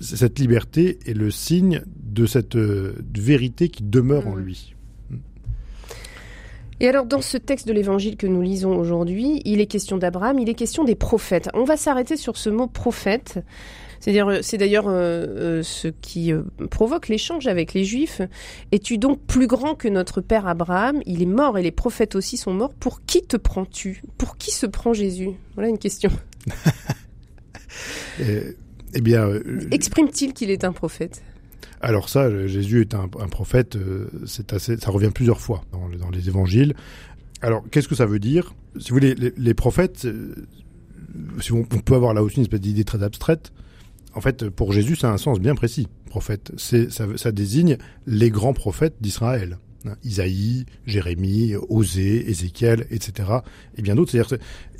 cette liberté est le signe de cette euh, vérité qui demeure en mmh. lui. Et alors, dans ce texte de l'évangile que nous lisons aujourd'hui, il est question d'Abraham, il est question des prophètes. On va s'arrêter sur ce mot prophète. C'est d'ailleurs euh, euh, ce qui euh, provoque l'échange avec les Juifs. Es-tu donc plus grand que notre père Abraham? Il est mort et les prophètes aussi sont morts. Pour qui te prends-tu? Pour qui se prend Jésus? Voilà une question. (laughs) eh bien, exprime-t-il qu'il est un prophète? Alors ça, Jésus est un, prophète, euh, c'est assez, ça revient plusieurs fois dans, les évangiles. Alors, qu'est-ce que ça veut dire? Si vous voulez, les, prophètes, euh, si on, peut avoir là aussi une espèce d'idée très abstraite. En fait, pour Jésus, ça a un sens bien précis. Prophète, c'est ça, ça désigne les grands prophètes d'Israël. Hein, Isaïe, Jérémie, Osée, Ézéchiel, etc. et bien d'autres.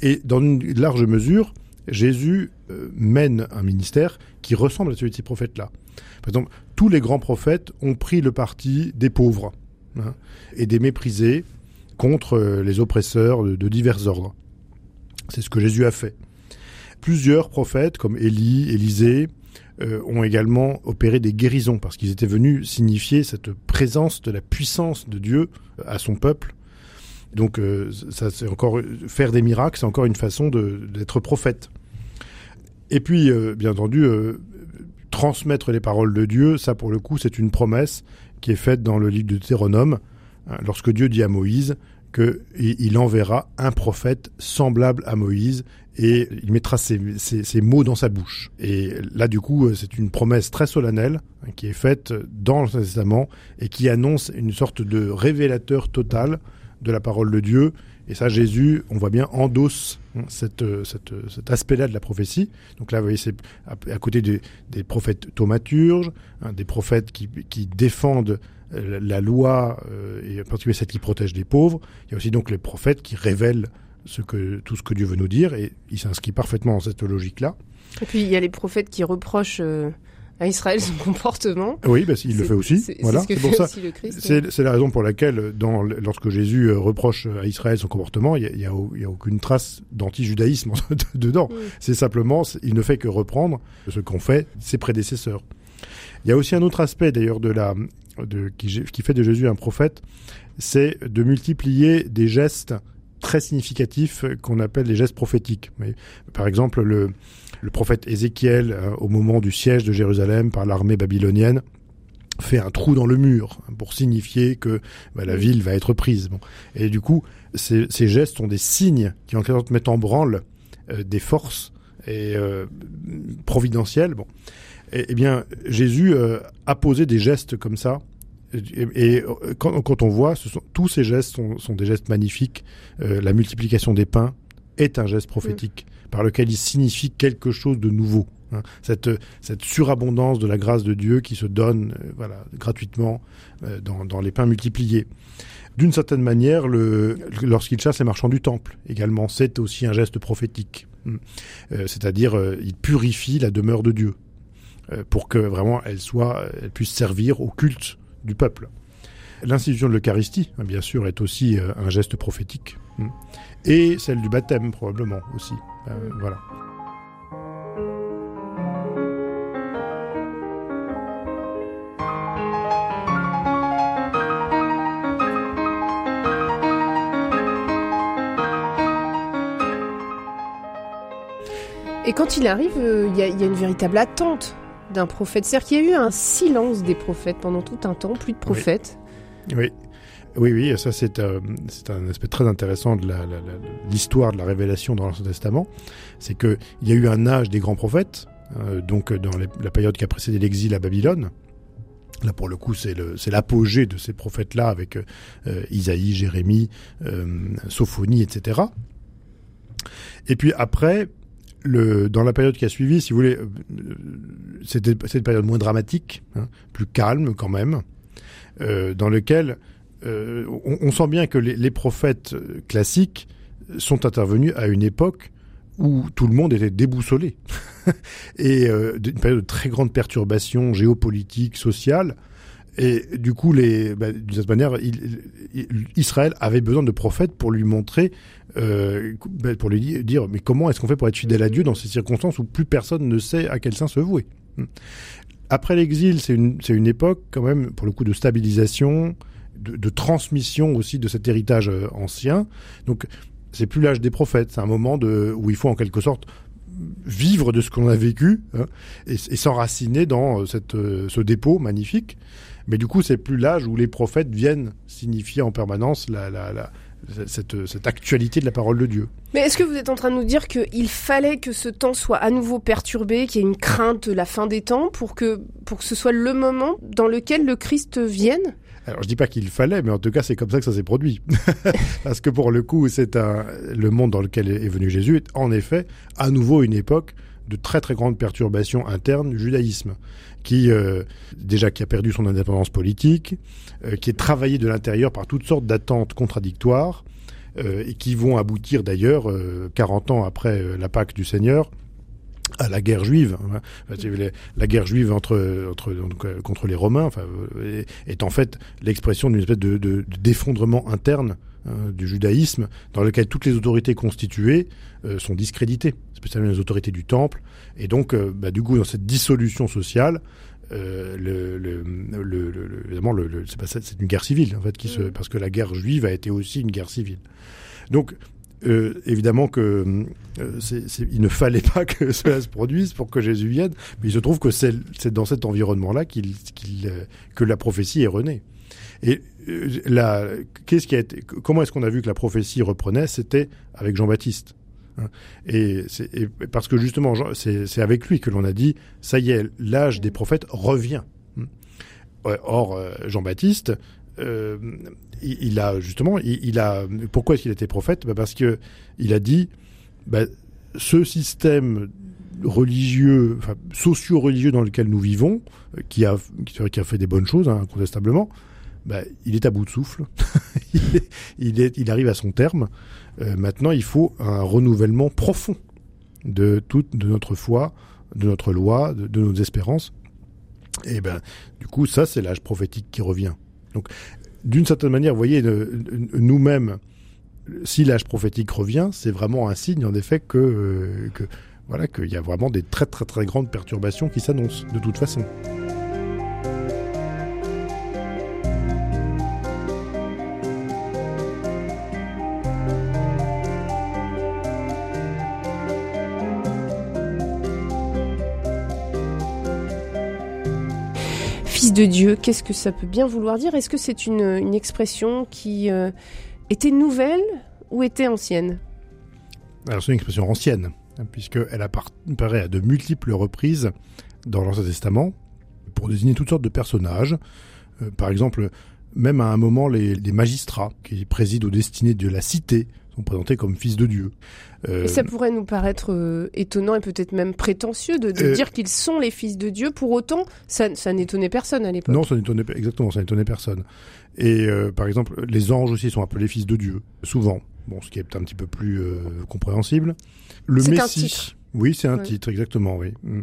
Et dans une large mesure, Jésus euh, mène un ministère qui ressemble à celui de ces prophètes-là. Par exemple, tous les grands prophètes ont pris le parti des pauvres hein, et des méprisés contre euh, les oppresseurs de, divers ordres. C'est ce que Jésus a fait. Plusieurs prophètes, comme Élie, Élisée, euh, ont également opéré des guérisons parce qu'ils étaient venus signifier cette présence de la puissance de Dieu à son peuple. Donc, ça, c'est encore faire des miracles, c'est encore une façon d'être prophète. Et puis, euh, bien entendu, euh, transmettre les paroles de Dieu, ça pour le coup, c'est une promesse qui est faite dans le livre de Théronome, hein, lorsque Dieu dit à Moïse qu'il enverra un prophète semblable à Moïse et il mettra ses, mots dans sa bouche. Et là, du coup, euh, c'est une promesse très solennelle hein, qui est faite dans le Testament et qui annonce une sorte de révélateur total de la parole de Dieu et ça, Jésus, on voit bien, endosse hein, cette, cet aspect-là de la prophétie. Donc là, vous voyez, c'est à, côté des, prophètes thaumaturges, hein, des prophètes qui, défendent euh, la loi, euh, et en particulier celle qui protège les pauvres. Il y a aussi donc les prophètes qui révèlent tout ce que Dieu veut nous dire, et il s'inscrit parfaitement dans cette logique-là. Et puis il y a les prophètes qui reprochent... Euh, à Israël son (laughs) comportement. Oui, bah, il le fait aussi. Voilà, c'est pour ça. C'est la raison pour laquelle, dans, lorsque Jésus euh, reproche à Israël son comportement, il n'y a, a, aucune trace d'anti-judaïsme (laughs) dedans. C'est simplement, il ne fait que reprendre ce qu'ont fait ses prédécesseurs. Il y a aussi un autre aspect d'ailleurs de la, de, qui, qui fait de Jésus un prophète, c'est de multiplier des gestes très significatifs qu'on appelle les gestes prophétiques. Par exemple, le, le prophète Ézéchiel, euh, au moment du siège de Jérusalem par l'armée babylonienne, fait un trou dans le mur pour signifier que bah, la ville va être prise. Bon. Et du coup, ces, gestes sont des signes qui en quelque sorte mettent en branle euh, des forces et euh, providentielles. Bon. Et, eh bien, Jésus a posé des gestes comme ça. Et, quand, on voit, ce sont, tous ces gestes sont, des gestes magnifiques. la multiplication des pains est un geste prophétique par lequel il signifie quelque chose de nouveau. Hein. Cette, surabondance de la grâce de Dieu qui se donne euh, gratuitement euh, dans, les pains multipliés. D'une certaine manière, lorsqu'il chasse les marchands du temple, également, c'est aussi un geste prophétique. Hein. Euh, c'est-à-dire, il purifie la demeure de Dieu pour que vraiment elle soit, elle puisse servir au culte du peuple. L'institution de l'Eucharistie, bien sûr, est aussi un geste prophétique. Et celle du baptême, probablement aussi. Euh, voilà. Et quand il arrive, euh, il y, a une véritable attente d'un prophète. C'est-à-dire qu'il y a eu un silence des prophètes pendant tout un temps, plus de prophètes. Oui. Oui, oui, ça c'est euh, un aspect très intéressant de l'histoire de la révélation dans l'Ancien Testament. C'est qu'il y a eu un âge des grands prophètes, euh, donc dans la période qui a précédé l'exil à Babylone. Là, pour le coup, c'est l'apogée de ces prophètes-là avec euh, Isaïe, Jérémie, Sophonie, etc. Et puis après, dans la période qui a suivi, si vous voulez, c'était une période moins dramatique, hein, plus calme quand même, dans lequel euh, on, sent bien que les, prophètes euh, classiques sont intervenus à une époque où tout le monde était déboussolé (laughs) et euh, une période de très grande perturbation géopolitique, sociale. Et du coup, les, bah, d'une certaine manière, Israël avait besoin de prophètes pour lui montrer, bah, pour lui dire, mais comment est-ce qu'on fait pour être fidèle à Dieu dans ces circonstances où plus personne ne sait à quel sein se vouer? Après l'exil, c'est une, une époque quand même, pour le coup, de stabilisation, de, transmission aussi de cet héritage euh, ancien. Donc, c'est plus l'âge des prophètes, c'est un moment où il faut en quelque sorte vivre de ce qu'on a vécu hein, et, s'enraciner dans euh, cette, euh, ce dépôt magnifique. Mais du coup, c'est plus l'âge où les prophètes viennent signifier en permanence cette, cette, actualité de la parole de Dieu. Mais est-ce que vous êtes en train de nous dire qu'il fallait que ce temps soit à nouveau perturbé, qu'il y ait une crainte de la fin des temps pour que, pour que ce soit le moment dans lequel le Christ vienne? Alors je dis pas qu'il fallait, mais en tout cas c'est comme ça que ça s'est produit. (laughs) Parce que pour le coup, c'est un le monde dans lequel est venu Jésus est en effet à nouveau une époque de très très grandes perturbations internes du judaïsme, qui euh, déjà qui a perdu son indépendance politique, euh, qui est travaillé de l'intérieur par toutes sortes d'attentes contradictoires, et qui vont aboutir d'ailleurs, 40 ans après la Pâque du Seigneur, à la guerre juive. Hein. La guerre juive entre, entre contre les Romains est en fait l'expression d'une espèce de, de, de d'effondrement interne hein, du judaïsme, dans lequel toutes les autorités constituées sont discréditées spécialement les autorités du temple. Et donc, euh, bah, du coup, dans cette dissolution sociale, euh, le, le, le, évidemment, c'est une guerre civile en fait, qui se, mm. parce que la guerre juive a été aussi une guerre civile. Donc, euh, évidemment que il ne fallait pas que (laughs) cela se produise pour que Jésus vienne, mais il se trouve que c'est dans cet environnement-là qu'il, que la prophétie est renée. Et la, qu'est-ce qui a été, comment est-ce qu'on a vu que la prophétie reprenait? C'était avec Jean-Baptiste. Hein. Et, parce que justement, c'est avec lui que l'on a dit, ça y est, l'âge des prophètes revient. Hein. Or, euh, Jean-Baptiste, euh, il, a justement, il, a. Pourquoi est-ce qu'il était prophète? Bah, Parce que il a dit, bah, ce système religieux, enfin, socio-religieux dans lequel nous vivons, euh, qui a, qui a fait des bonnes choses, hein, incontestablement, bah, il est à bout de souffle. (laughs) il, arrive à son terme. Euh, maintenant, il faut un renouvellement profond de toute de notre foi, de notre loi, de, nos espérances. Et ben, du coup, ça, c'est l'âge prophétique qui revient. Donc, d'une certaine manière, vous voyez, nous-mêmes, si l'âge prophétique revient, c'est vraiment un signe, en effet, que, euh, que voilà, qu'il y a vraiment des très très très grandes perturbations qui s'annoncent, de toute façon. De Dieu, qu'est-ce que ça peut bien vouloir dire? Est-ce que c'est une, expression qui euh, était nouvelle ou était ancienne? Alors c'est une expression ancienne, hein, puisqu'elle apparaît à de multiples reprises dans l'Ancien Testament pour désigner toutes sortes de personnages. Euh, par exemple, même à un moment, les, les magistrats qui président aux destinées de la cité sont présentés comme fils de Dieu. Euh, et ça pourrait nous paraître euh, étonnant et peut-être même prétentieux de, de euh, dire qu'ils sont les fils de Dieu. Pour autant, ça, ça n'étonnait personne à l'époque. Non, ça n'étonnait exactement, ça n'étonnait personne. Et par exemple, les anges aussi sont appelés fils de Dieu, souvent. Bon, ce qui est un petit peu plus compréhensible. Le Messie. Un titre. Oui, c'est un titre, exactement, oui. Mm.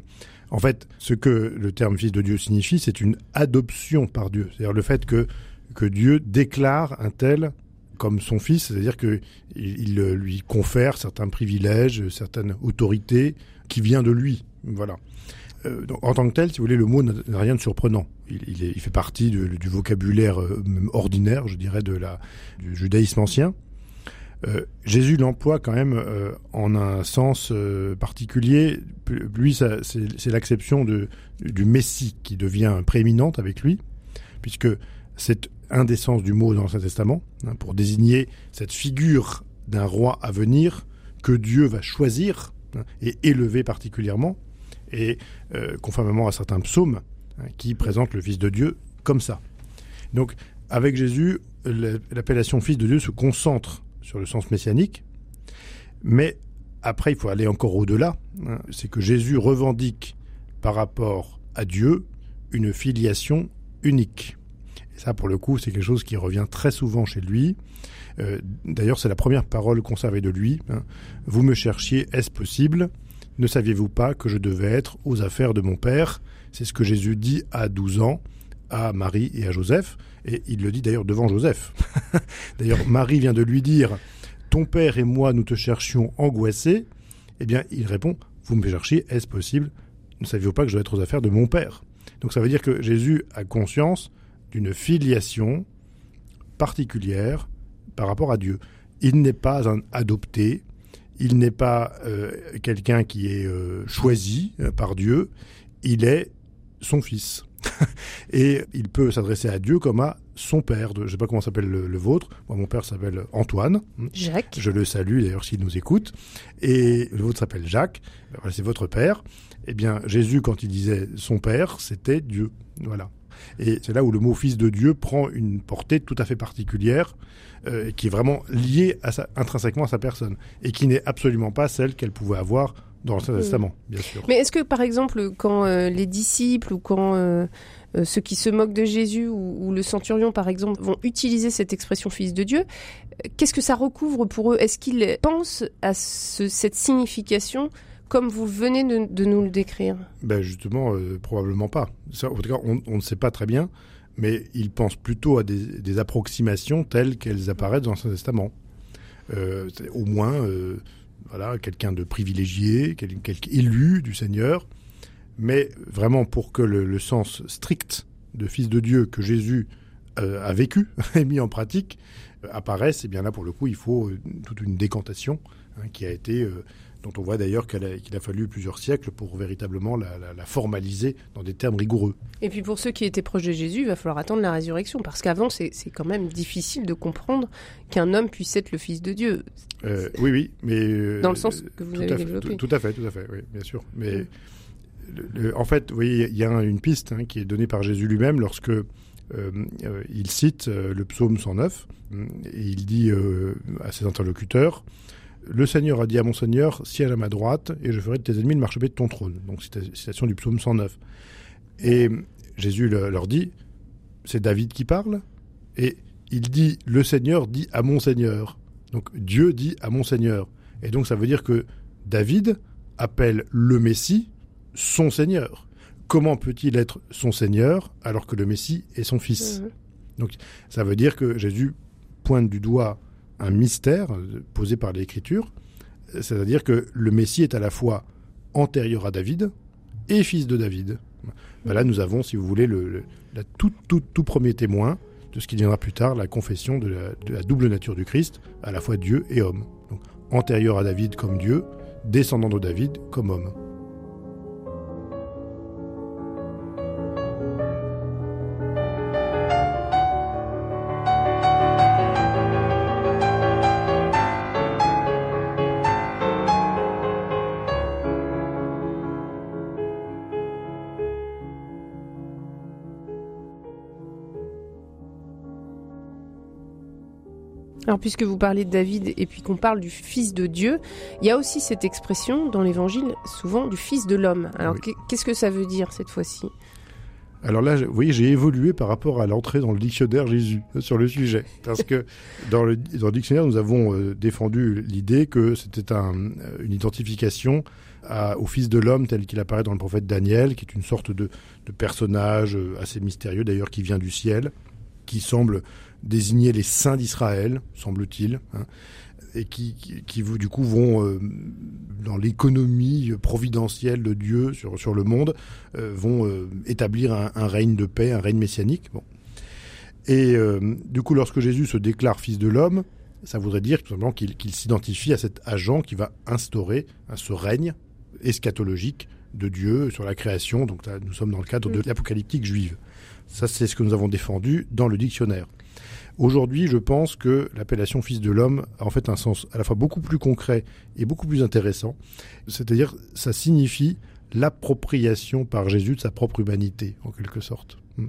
En fait, ce que le terme fils de Dieu signifie, c'est une adoption par Dieu. C'est-à-dire le fait que, que Dieu déclare un tel comme son fils, c'est-à-dire qu'il il lui confère certains privilèges, certaines autorités qui vient de lui. Voilà. Euh, en tant que tel, si vous voulez, le mot n'a rien de surprenant. Il, fait partie du vocabulaire euh, ordinaire, je dirais, de la, du judaïsme ancien. Euh, Jésus l'emploie quand même euh, en un sens euh, particulier. Lui, c'est l'acception du Messie qui devient prééminente avec lui, puisque c'est un des sens du mot dans l'Ancien Testament, hein, pour désigner cette figure d'un roi à venir que Dieu va choisir hein, et élever particulièrement, et euh, conformément à certains psaumes hein, qui présentent le Fils de Dieu comme ça. Donc, avec Jésus, l'appellation Fils de Dieu se concentre sur le sens messianique, mais après, il faut aller encore au-delà. c'est que Jésus revendique par rapport à Dieu une filiation unique. Ça, pour le coup, c'est quelque chose qui revient très souvent chez lui. Euh, d'ailleurs, c'est la première parole conservée de lui. Hein. Vous me cherchiez, est-ce possible? Ne saviez-vous pas que je devais être aux affaires de mon père? C'est ce que Jésus dit à 12 ans à Marie et à Joseph. Et il le dit d'ailleurs devant Joseph. (laughs) d'ailleurs, Marie vient de lui dire Ton père et moi, nous te cherchions angoissés. Eh bien, il répond Vous me cherchiez, est-ce possible? Ne saviez-vous pas que je dois être aux affaires de mon père? Donc ça veut dire que Jésus a conscience d'une filiation particulière par rapport à Dieu. Il n'est pas un adopté, il n'est pas euh, quelqu'un qui est euh, choisi euh, par Dieu, il est son fils. (laughs) et il peut s'adresser à Dieu comme à son père. je ne sais pas comment s'appelle le, vôtre. Moi, mon père s'appelle Antoine. Jacques. Je le salue d'ailleurs s'il nous écoute. Et le vôtre s'appelle Jacques. C'est votre père. Eh bien, Jésus, quand il disait son père, c'était Dieu. Voilà. Et c'est là où le mot fils de Dieu prend une portée tout à fait particulière, euh, qui est vraiment liée à sa, intrinsèquement à sa personne, et qui n'est absolument pas celle qu'elle pouvait avoir dans l'Ancien Mm. Testament, bien sûr. Mais est-ce que, par exemple, quand euh, les disciples ou quand euh, euh, ceux qui se moquent de Jésus ou, ou le centurion, par exemple, vont utiliser cette expression fils de Dieu, qu'est-ce que ça recouvre pour eux? Est-ce qu'ils pensent à ce- cette signification comme vous venez de, nous le décrire Ben justement, euh, probablement pas. En tout cas, on, ne sait pas très bien, mais ils pensent plutôt à des, approximations telles qu'elles apparaissent dans l'Ancien Testament. Euh, au moins, euh, voilà, quelqu'un de privilégié, quel- quelqu'un élu du Seigneur, mais vraiment pour que le, sens strict de fils de Dieu que Jésus a vécu (laughs) et mis en pratique apparaisse, et bien là, pour le coup, il faut toute une décantation hein, qui a été dont on voit d'ailleurs a- qu'il a fallu plusieurs siècles pour véritablement la, la- la formaliser dans des termes rigoureux. Et puis pour ceux qui étaient proches de Jésus, il va falloir attendre la résurrection, parce qu'avant, c'est quand même difficile de comprendre qu'un homme puisse être le fils de Dieu. Euh, oui, oui, mais euh, Dans le sens que vous avez fait, développé. Tout, tout à fait, tout à fait, oui, bien sûr. Mais Mm. le- le- en fait, vous voyez, il y a un- une piste hein, qui est donnée par Jésus lui-même lorsque euh, euh, il cite le psaume 109 hum, et il dit à ses interlocuteurs Le Seigneur a dit à mon Seigneur Siège à ma droite et je ferai de tes ennemis le marchepied de ton trône. Donc, cita- citation du psaume 109. Et Jésus le- leur dit C'est David qui parle Et il dit Le Seigneur dit à mon Seigneur. Donc Dieu dit à mon Seigneur. Et donc ça veut dire que David appelle le Messie son Seigneur. Comment peut-il être son Seigneur alors que le Messie est son fils? Mhm. Ça veut dire que Jésus pointe du doigt un mystère posé par l'Écriture, c'est-à-dire que le Messie est à la fois antérieur à David et fils de David. Ben là, nous avons, si vous voulez, le, tout, tout, tout premier témoin de ce qui viendra plus tard, la confession de la, de la double nature du Christ, à la fois Dieu et homme. Donc, antérieur à David comme Dieu, descendant de David comme homme. Alors puisque vous parlez de David et puis qu'on parle du fils de Dieu, il y a aussi cette expression dans l'évangile souvent du fils de l'homme. Alors Oui. qu'est-ce que ça veut dire cette fois-ci? Alors là, vous voyez, j'ai évolué par rapport à l'entrée dans le dictionnaire Jésus euh, sur le sujet. Parce que (laughs) dans le, dans le dictionnaire, nous avons euh, défendu l'idée que c'était un, euh, une identification à- au Fils de l'homme tel qu'il apparaît dans le prophète Daniel, qui est une sorte de, de personnage assez mystérieux d'ailleurs qui vient du ciel, qui semble désigner les saints d'Israël, semble-t-il, hein, et qui, qui, qui, du coup vont euh, dans l'économie providentielle de Dieu sur, sur le monde, euh, vont euh, établir un, un règne de paix, un règne messianique. Bon. Et du coup, lorsque Jésus se déclare fils de l'homme, ça voudrait dire tout simplement qu'il qu'il s'identifie à cet agent qui va instaurer hein, ce règne eschatologique de Dieu sur la création. Donc là, nous sommes dans le cadre de l'apocalyptique juive. Ça, c'est ce que nous avons défendu dans le dictionnaire. Aujourd'hui, je pense que l'appellation fils de l'homme a en fait un sens à la fois beaucoup plus concret et beaucoup plus intéressant. C'est-à-dire, ça signifie l'appropriation par Jésus de sa propre humanité, en quelque sorte. Hmm.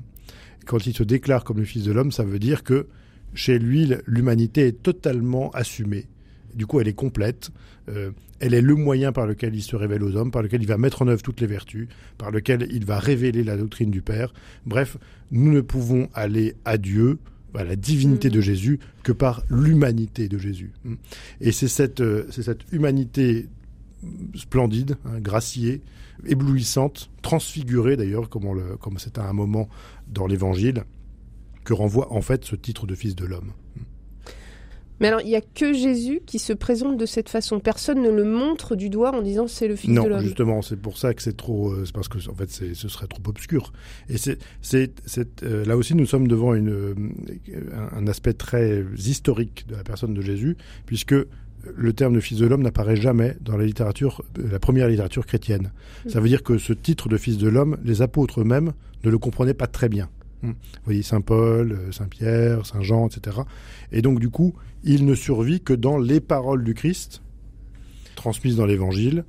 Quand il se déclare comme le fils de l'homme, ça veut dire que chez lui, l'humanité est totalement assumée. Du coup, elle est complète. Euh, elle est le moyen par lequel il se révèle aux hommes, par lequel il va mettre en œuvre toutes les vertus, par lequel il va révéler la doctrine du Père. Bref, nous ne pouvons aller à Dieu, à la divinité Mhm. de Jésus, que par l'humanité de Jésus. Hmm. Et c'est cette, euh, c'est cette humanité splendide, hein, graciée, éblouissante, transfigurée d'ailleurs, comme on le- comme c'est à un moment dans l'Évangile, que renvoie en fait ce titre de fils de l'homme. Mais alors il y a que Jésus qui se présente de cette façon. Personne ne le montre du doigt en disant c'est le fils de Non, l'homme. justement, c'est pour ça que c'est trop. euh, c'est parce que en fait, ce serait trop obscur. Et c'est, euh, là aussi, nous sommes devant une, euh, un, aspect très historique de la personne de Jésus, puisque le terme de fils de l'homme n'apparaît jamais dans la littérature, la première littérature chrétienne. Ça veut dire que ce titre de fils de l'homme, les apôtres eux-mêmes ne le comprenaient pas très bien. Hmm. Vous voyez, Saint Paul, euh, Saint Pierre, Saint Jean, etc. Et donc, du coup, il ne survit que dans les paroles du Christ, transmises dans l'Évangile,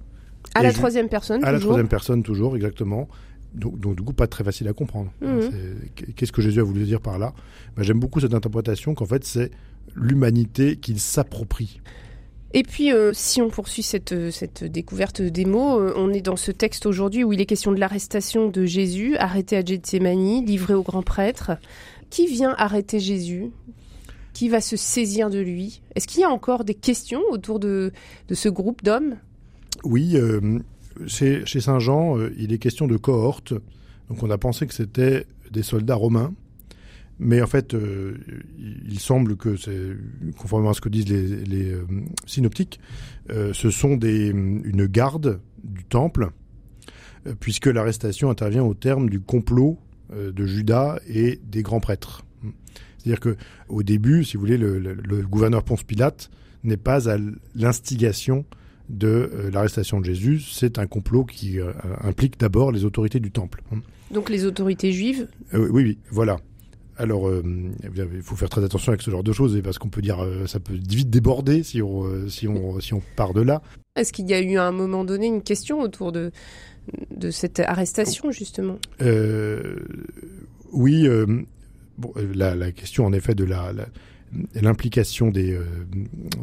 À la troisième personne, à la troisième personne toujours, exactement. donc, donc, du coup pas très facile à comprendre. Mhm. C'est- Qu'est-ce que Jésus a voulu dire par là? Ben, J'aime beaucoup cette interprétation qu'en fait c'est l'humanité qu'il s'approprie. Et puis, euh, si on poursuit cette, euh, découverte des mots, euh, on est dans ce texte aujourd'hui où il est question de l'arrestation de Jésus, arrêté à Gethsemane, livré au grand prêtre. Qui vient arrêter Jésus? Qui va se saisir de lui? Est-ce qu'il y a encore des questions autour de, ce groupe d'hommes? Oui, chez, Saint Jean, il est question de cohorte. Donc on a pensé que c'était des soldats romains. Mais en fait, euh, il semble que conformément à ce que disent les, les, euh, synoptiques, euh, ce sont des, une garde du temple, puisque l'arrestation intervient au terme du complot de Judas et des grands prêtres. C'est-à-dire que au début, si vous voulez, le, le- le gouverneur Ponce Pilate n'est pas à l'instigation de l'arrestation de Jésus. C'est un complot qui implique d'abord les autorités du temple. Donc les autorités juives? Euh, oui, oui, voilà. Alors, euh, il faut faire très attention avec ce genre de choses, parce qu'on peut dire, euh, ça peut vite déborder si on, euh, si on, si on part de là. Est-ce qu'il y a eu à un moment donné une question autour de, de cette arrestation, justement? Euh, oui, euh, bon, la, la question en effet de la la- l'implication des, euh,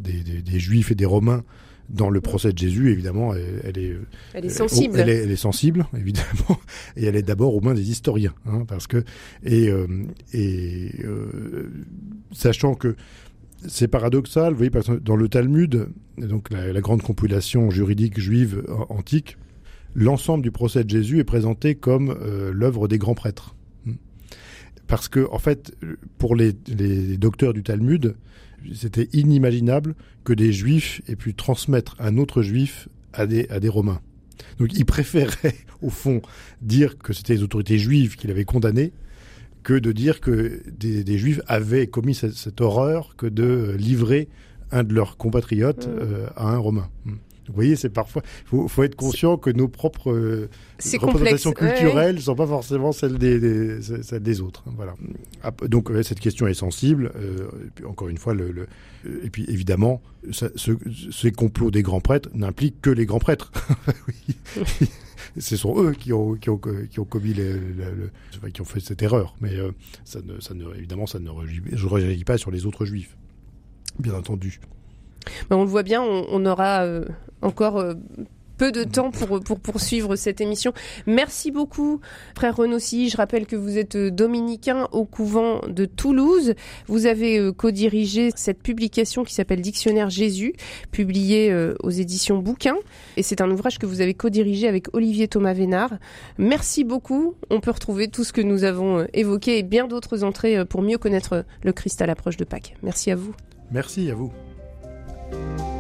des, des, des Juifs et des Romains dans le procès de Jésus, évidemment, elle, elle est Elle est Euh, sensible. elle, est, sensible, (laughs) évidemment, et elle est d'abord aux mains des historiens, hein, parce que et euh, et euh, sachant que c'est paradoxal, vous voyez, parce que dans le Talmud, donc la, la grande compilation juridique juive euh, antique, l'ensemble du procès de Jésus est présenté comme euh, l'œuvre des grands prêtres, Hmm. parce que en fait, pour les, les docteurs du Talmud, c'était inimaginable que des juifs aient pu transmettre un autre juif à des, à des romains. Donc ils préféraient, (laughs) au fond, dire que c'était les autorités juives qui l'avaient condamné que de dire que des, des juifs avaient commis cette, cette horreur que de livrer un de leurs compatriotes Mm. euh, à un romain. Vous voyez, c'est parfois. Il faut, faut être conscient que nos propres euh, complexe. représentations ouais. culturelles ne sont pas forcément celles des, des- celles des autres. hein, Voilà. Ap- Donc ouais, cette question est sensible. euh, et puis, encore une fois, le, le- euh, et puis évidemment, ça- ce- ces complots des grands prêtres n'impliquent que les grands prêtres. (laughs) Oui. (laughs) Ce sont eux qui ont, qui ont, qui ont commis les- qui ont fait cette erreur. Mais euh, ça ne, ça ne, évidemment, ça ne rejaillit pas sur les autres juifs. Bien entendu. Ben, on le voit bien, on, aura euh, encore euh, peu de temps pour, pour poursuivre cette émission. Merci beaucoup, frère Renossi. Je rappelle que vous êtes euh, dominicain au couvent de Toulouse. Vous avez co-dirigé cette publication qui s'appelle Dictionnaire Jésus, publiée aux éditions Bouquin. Et c'est un ouvrage que vous avez co-dirigé avec Olivier Thomas Vénard. Merci beaucoup. On peut retrouver tout ce que nous avons évoqué et bien d'autres entrées pour mieux connaître le Christ à l'approche de Pâques. Merci à vous. Merci à vous. Música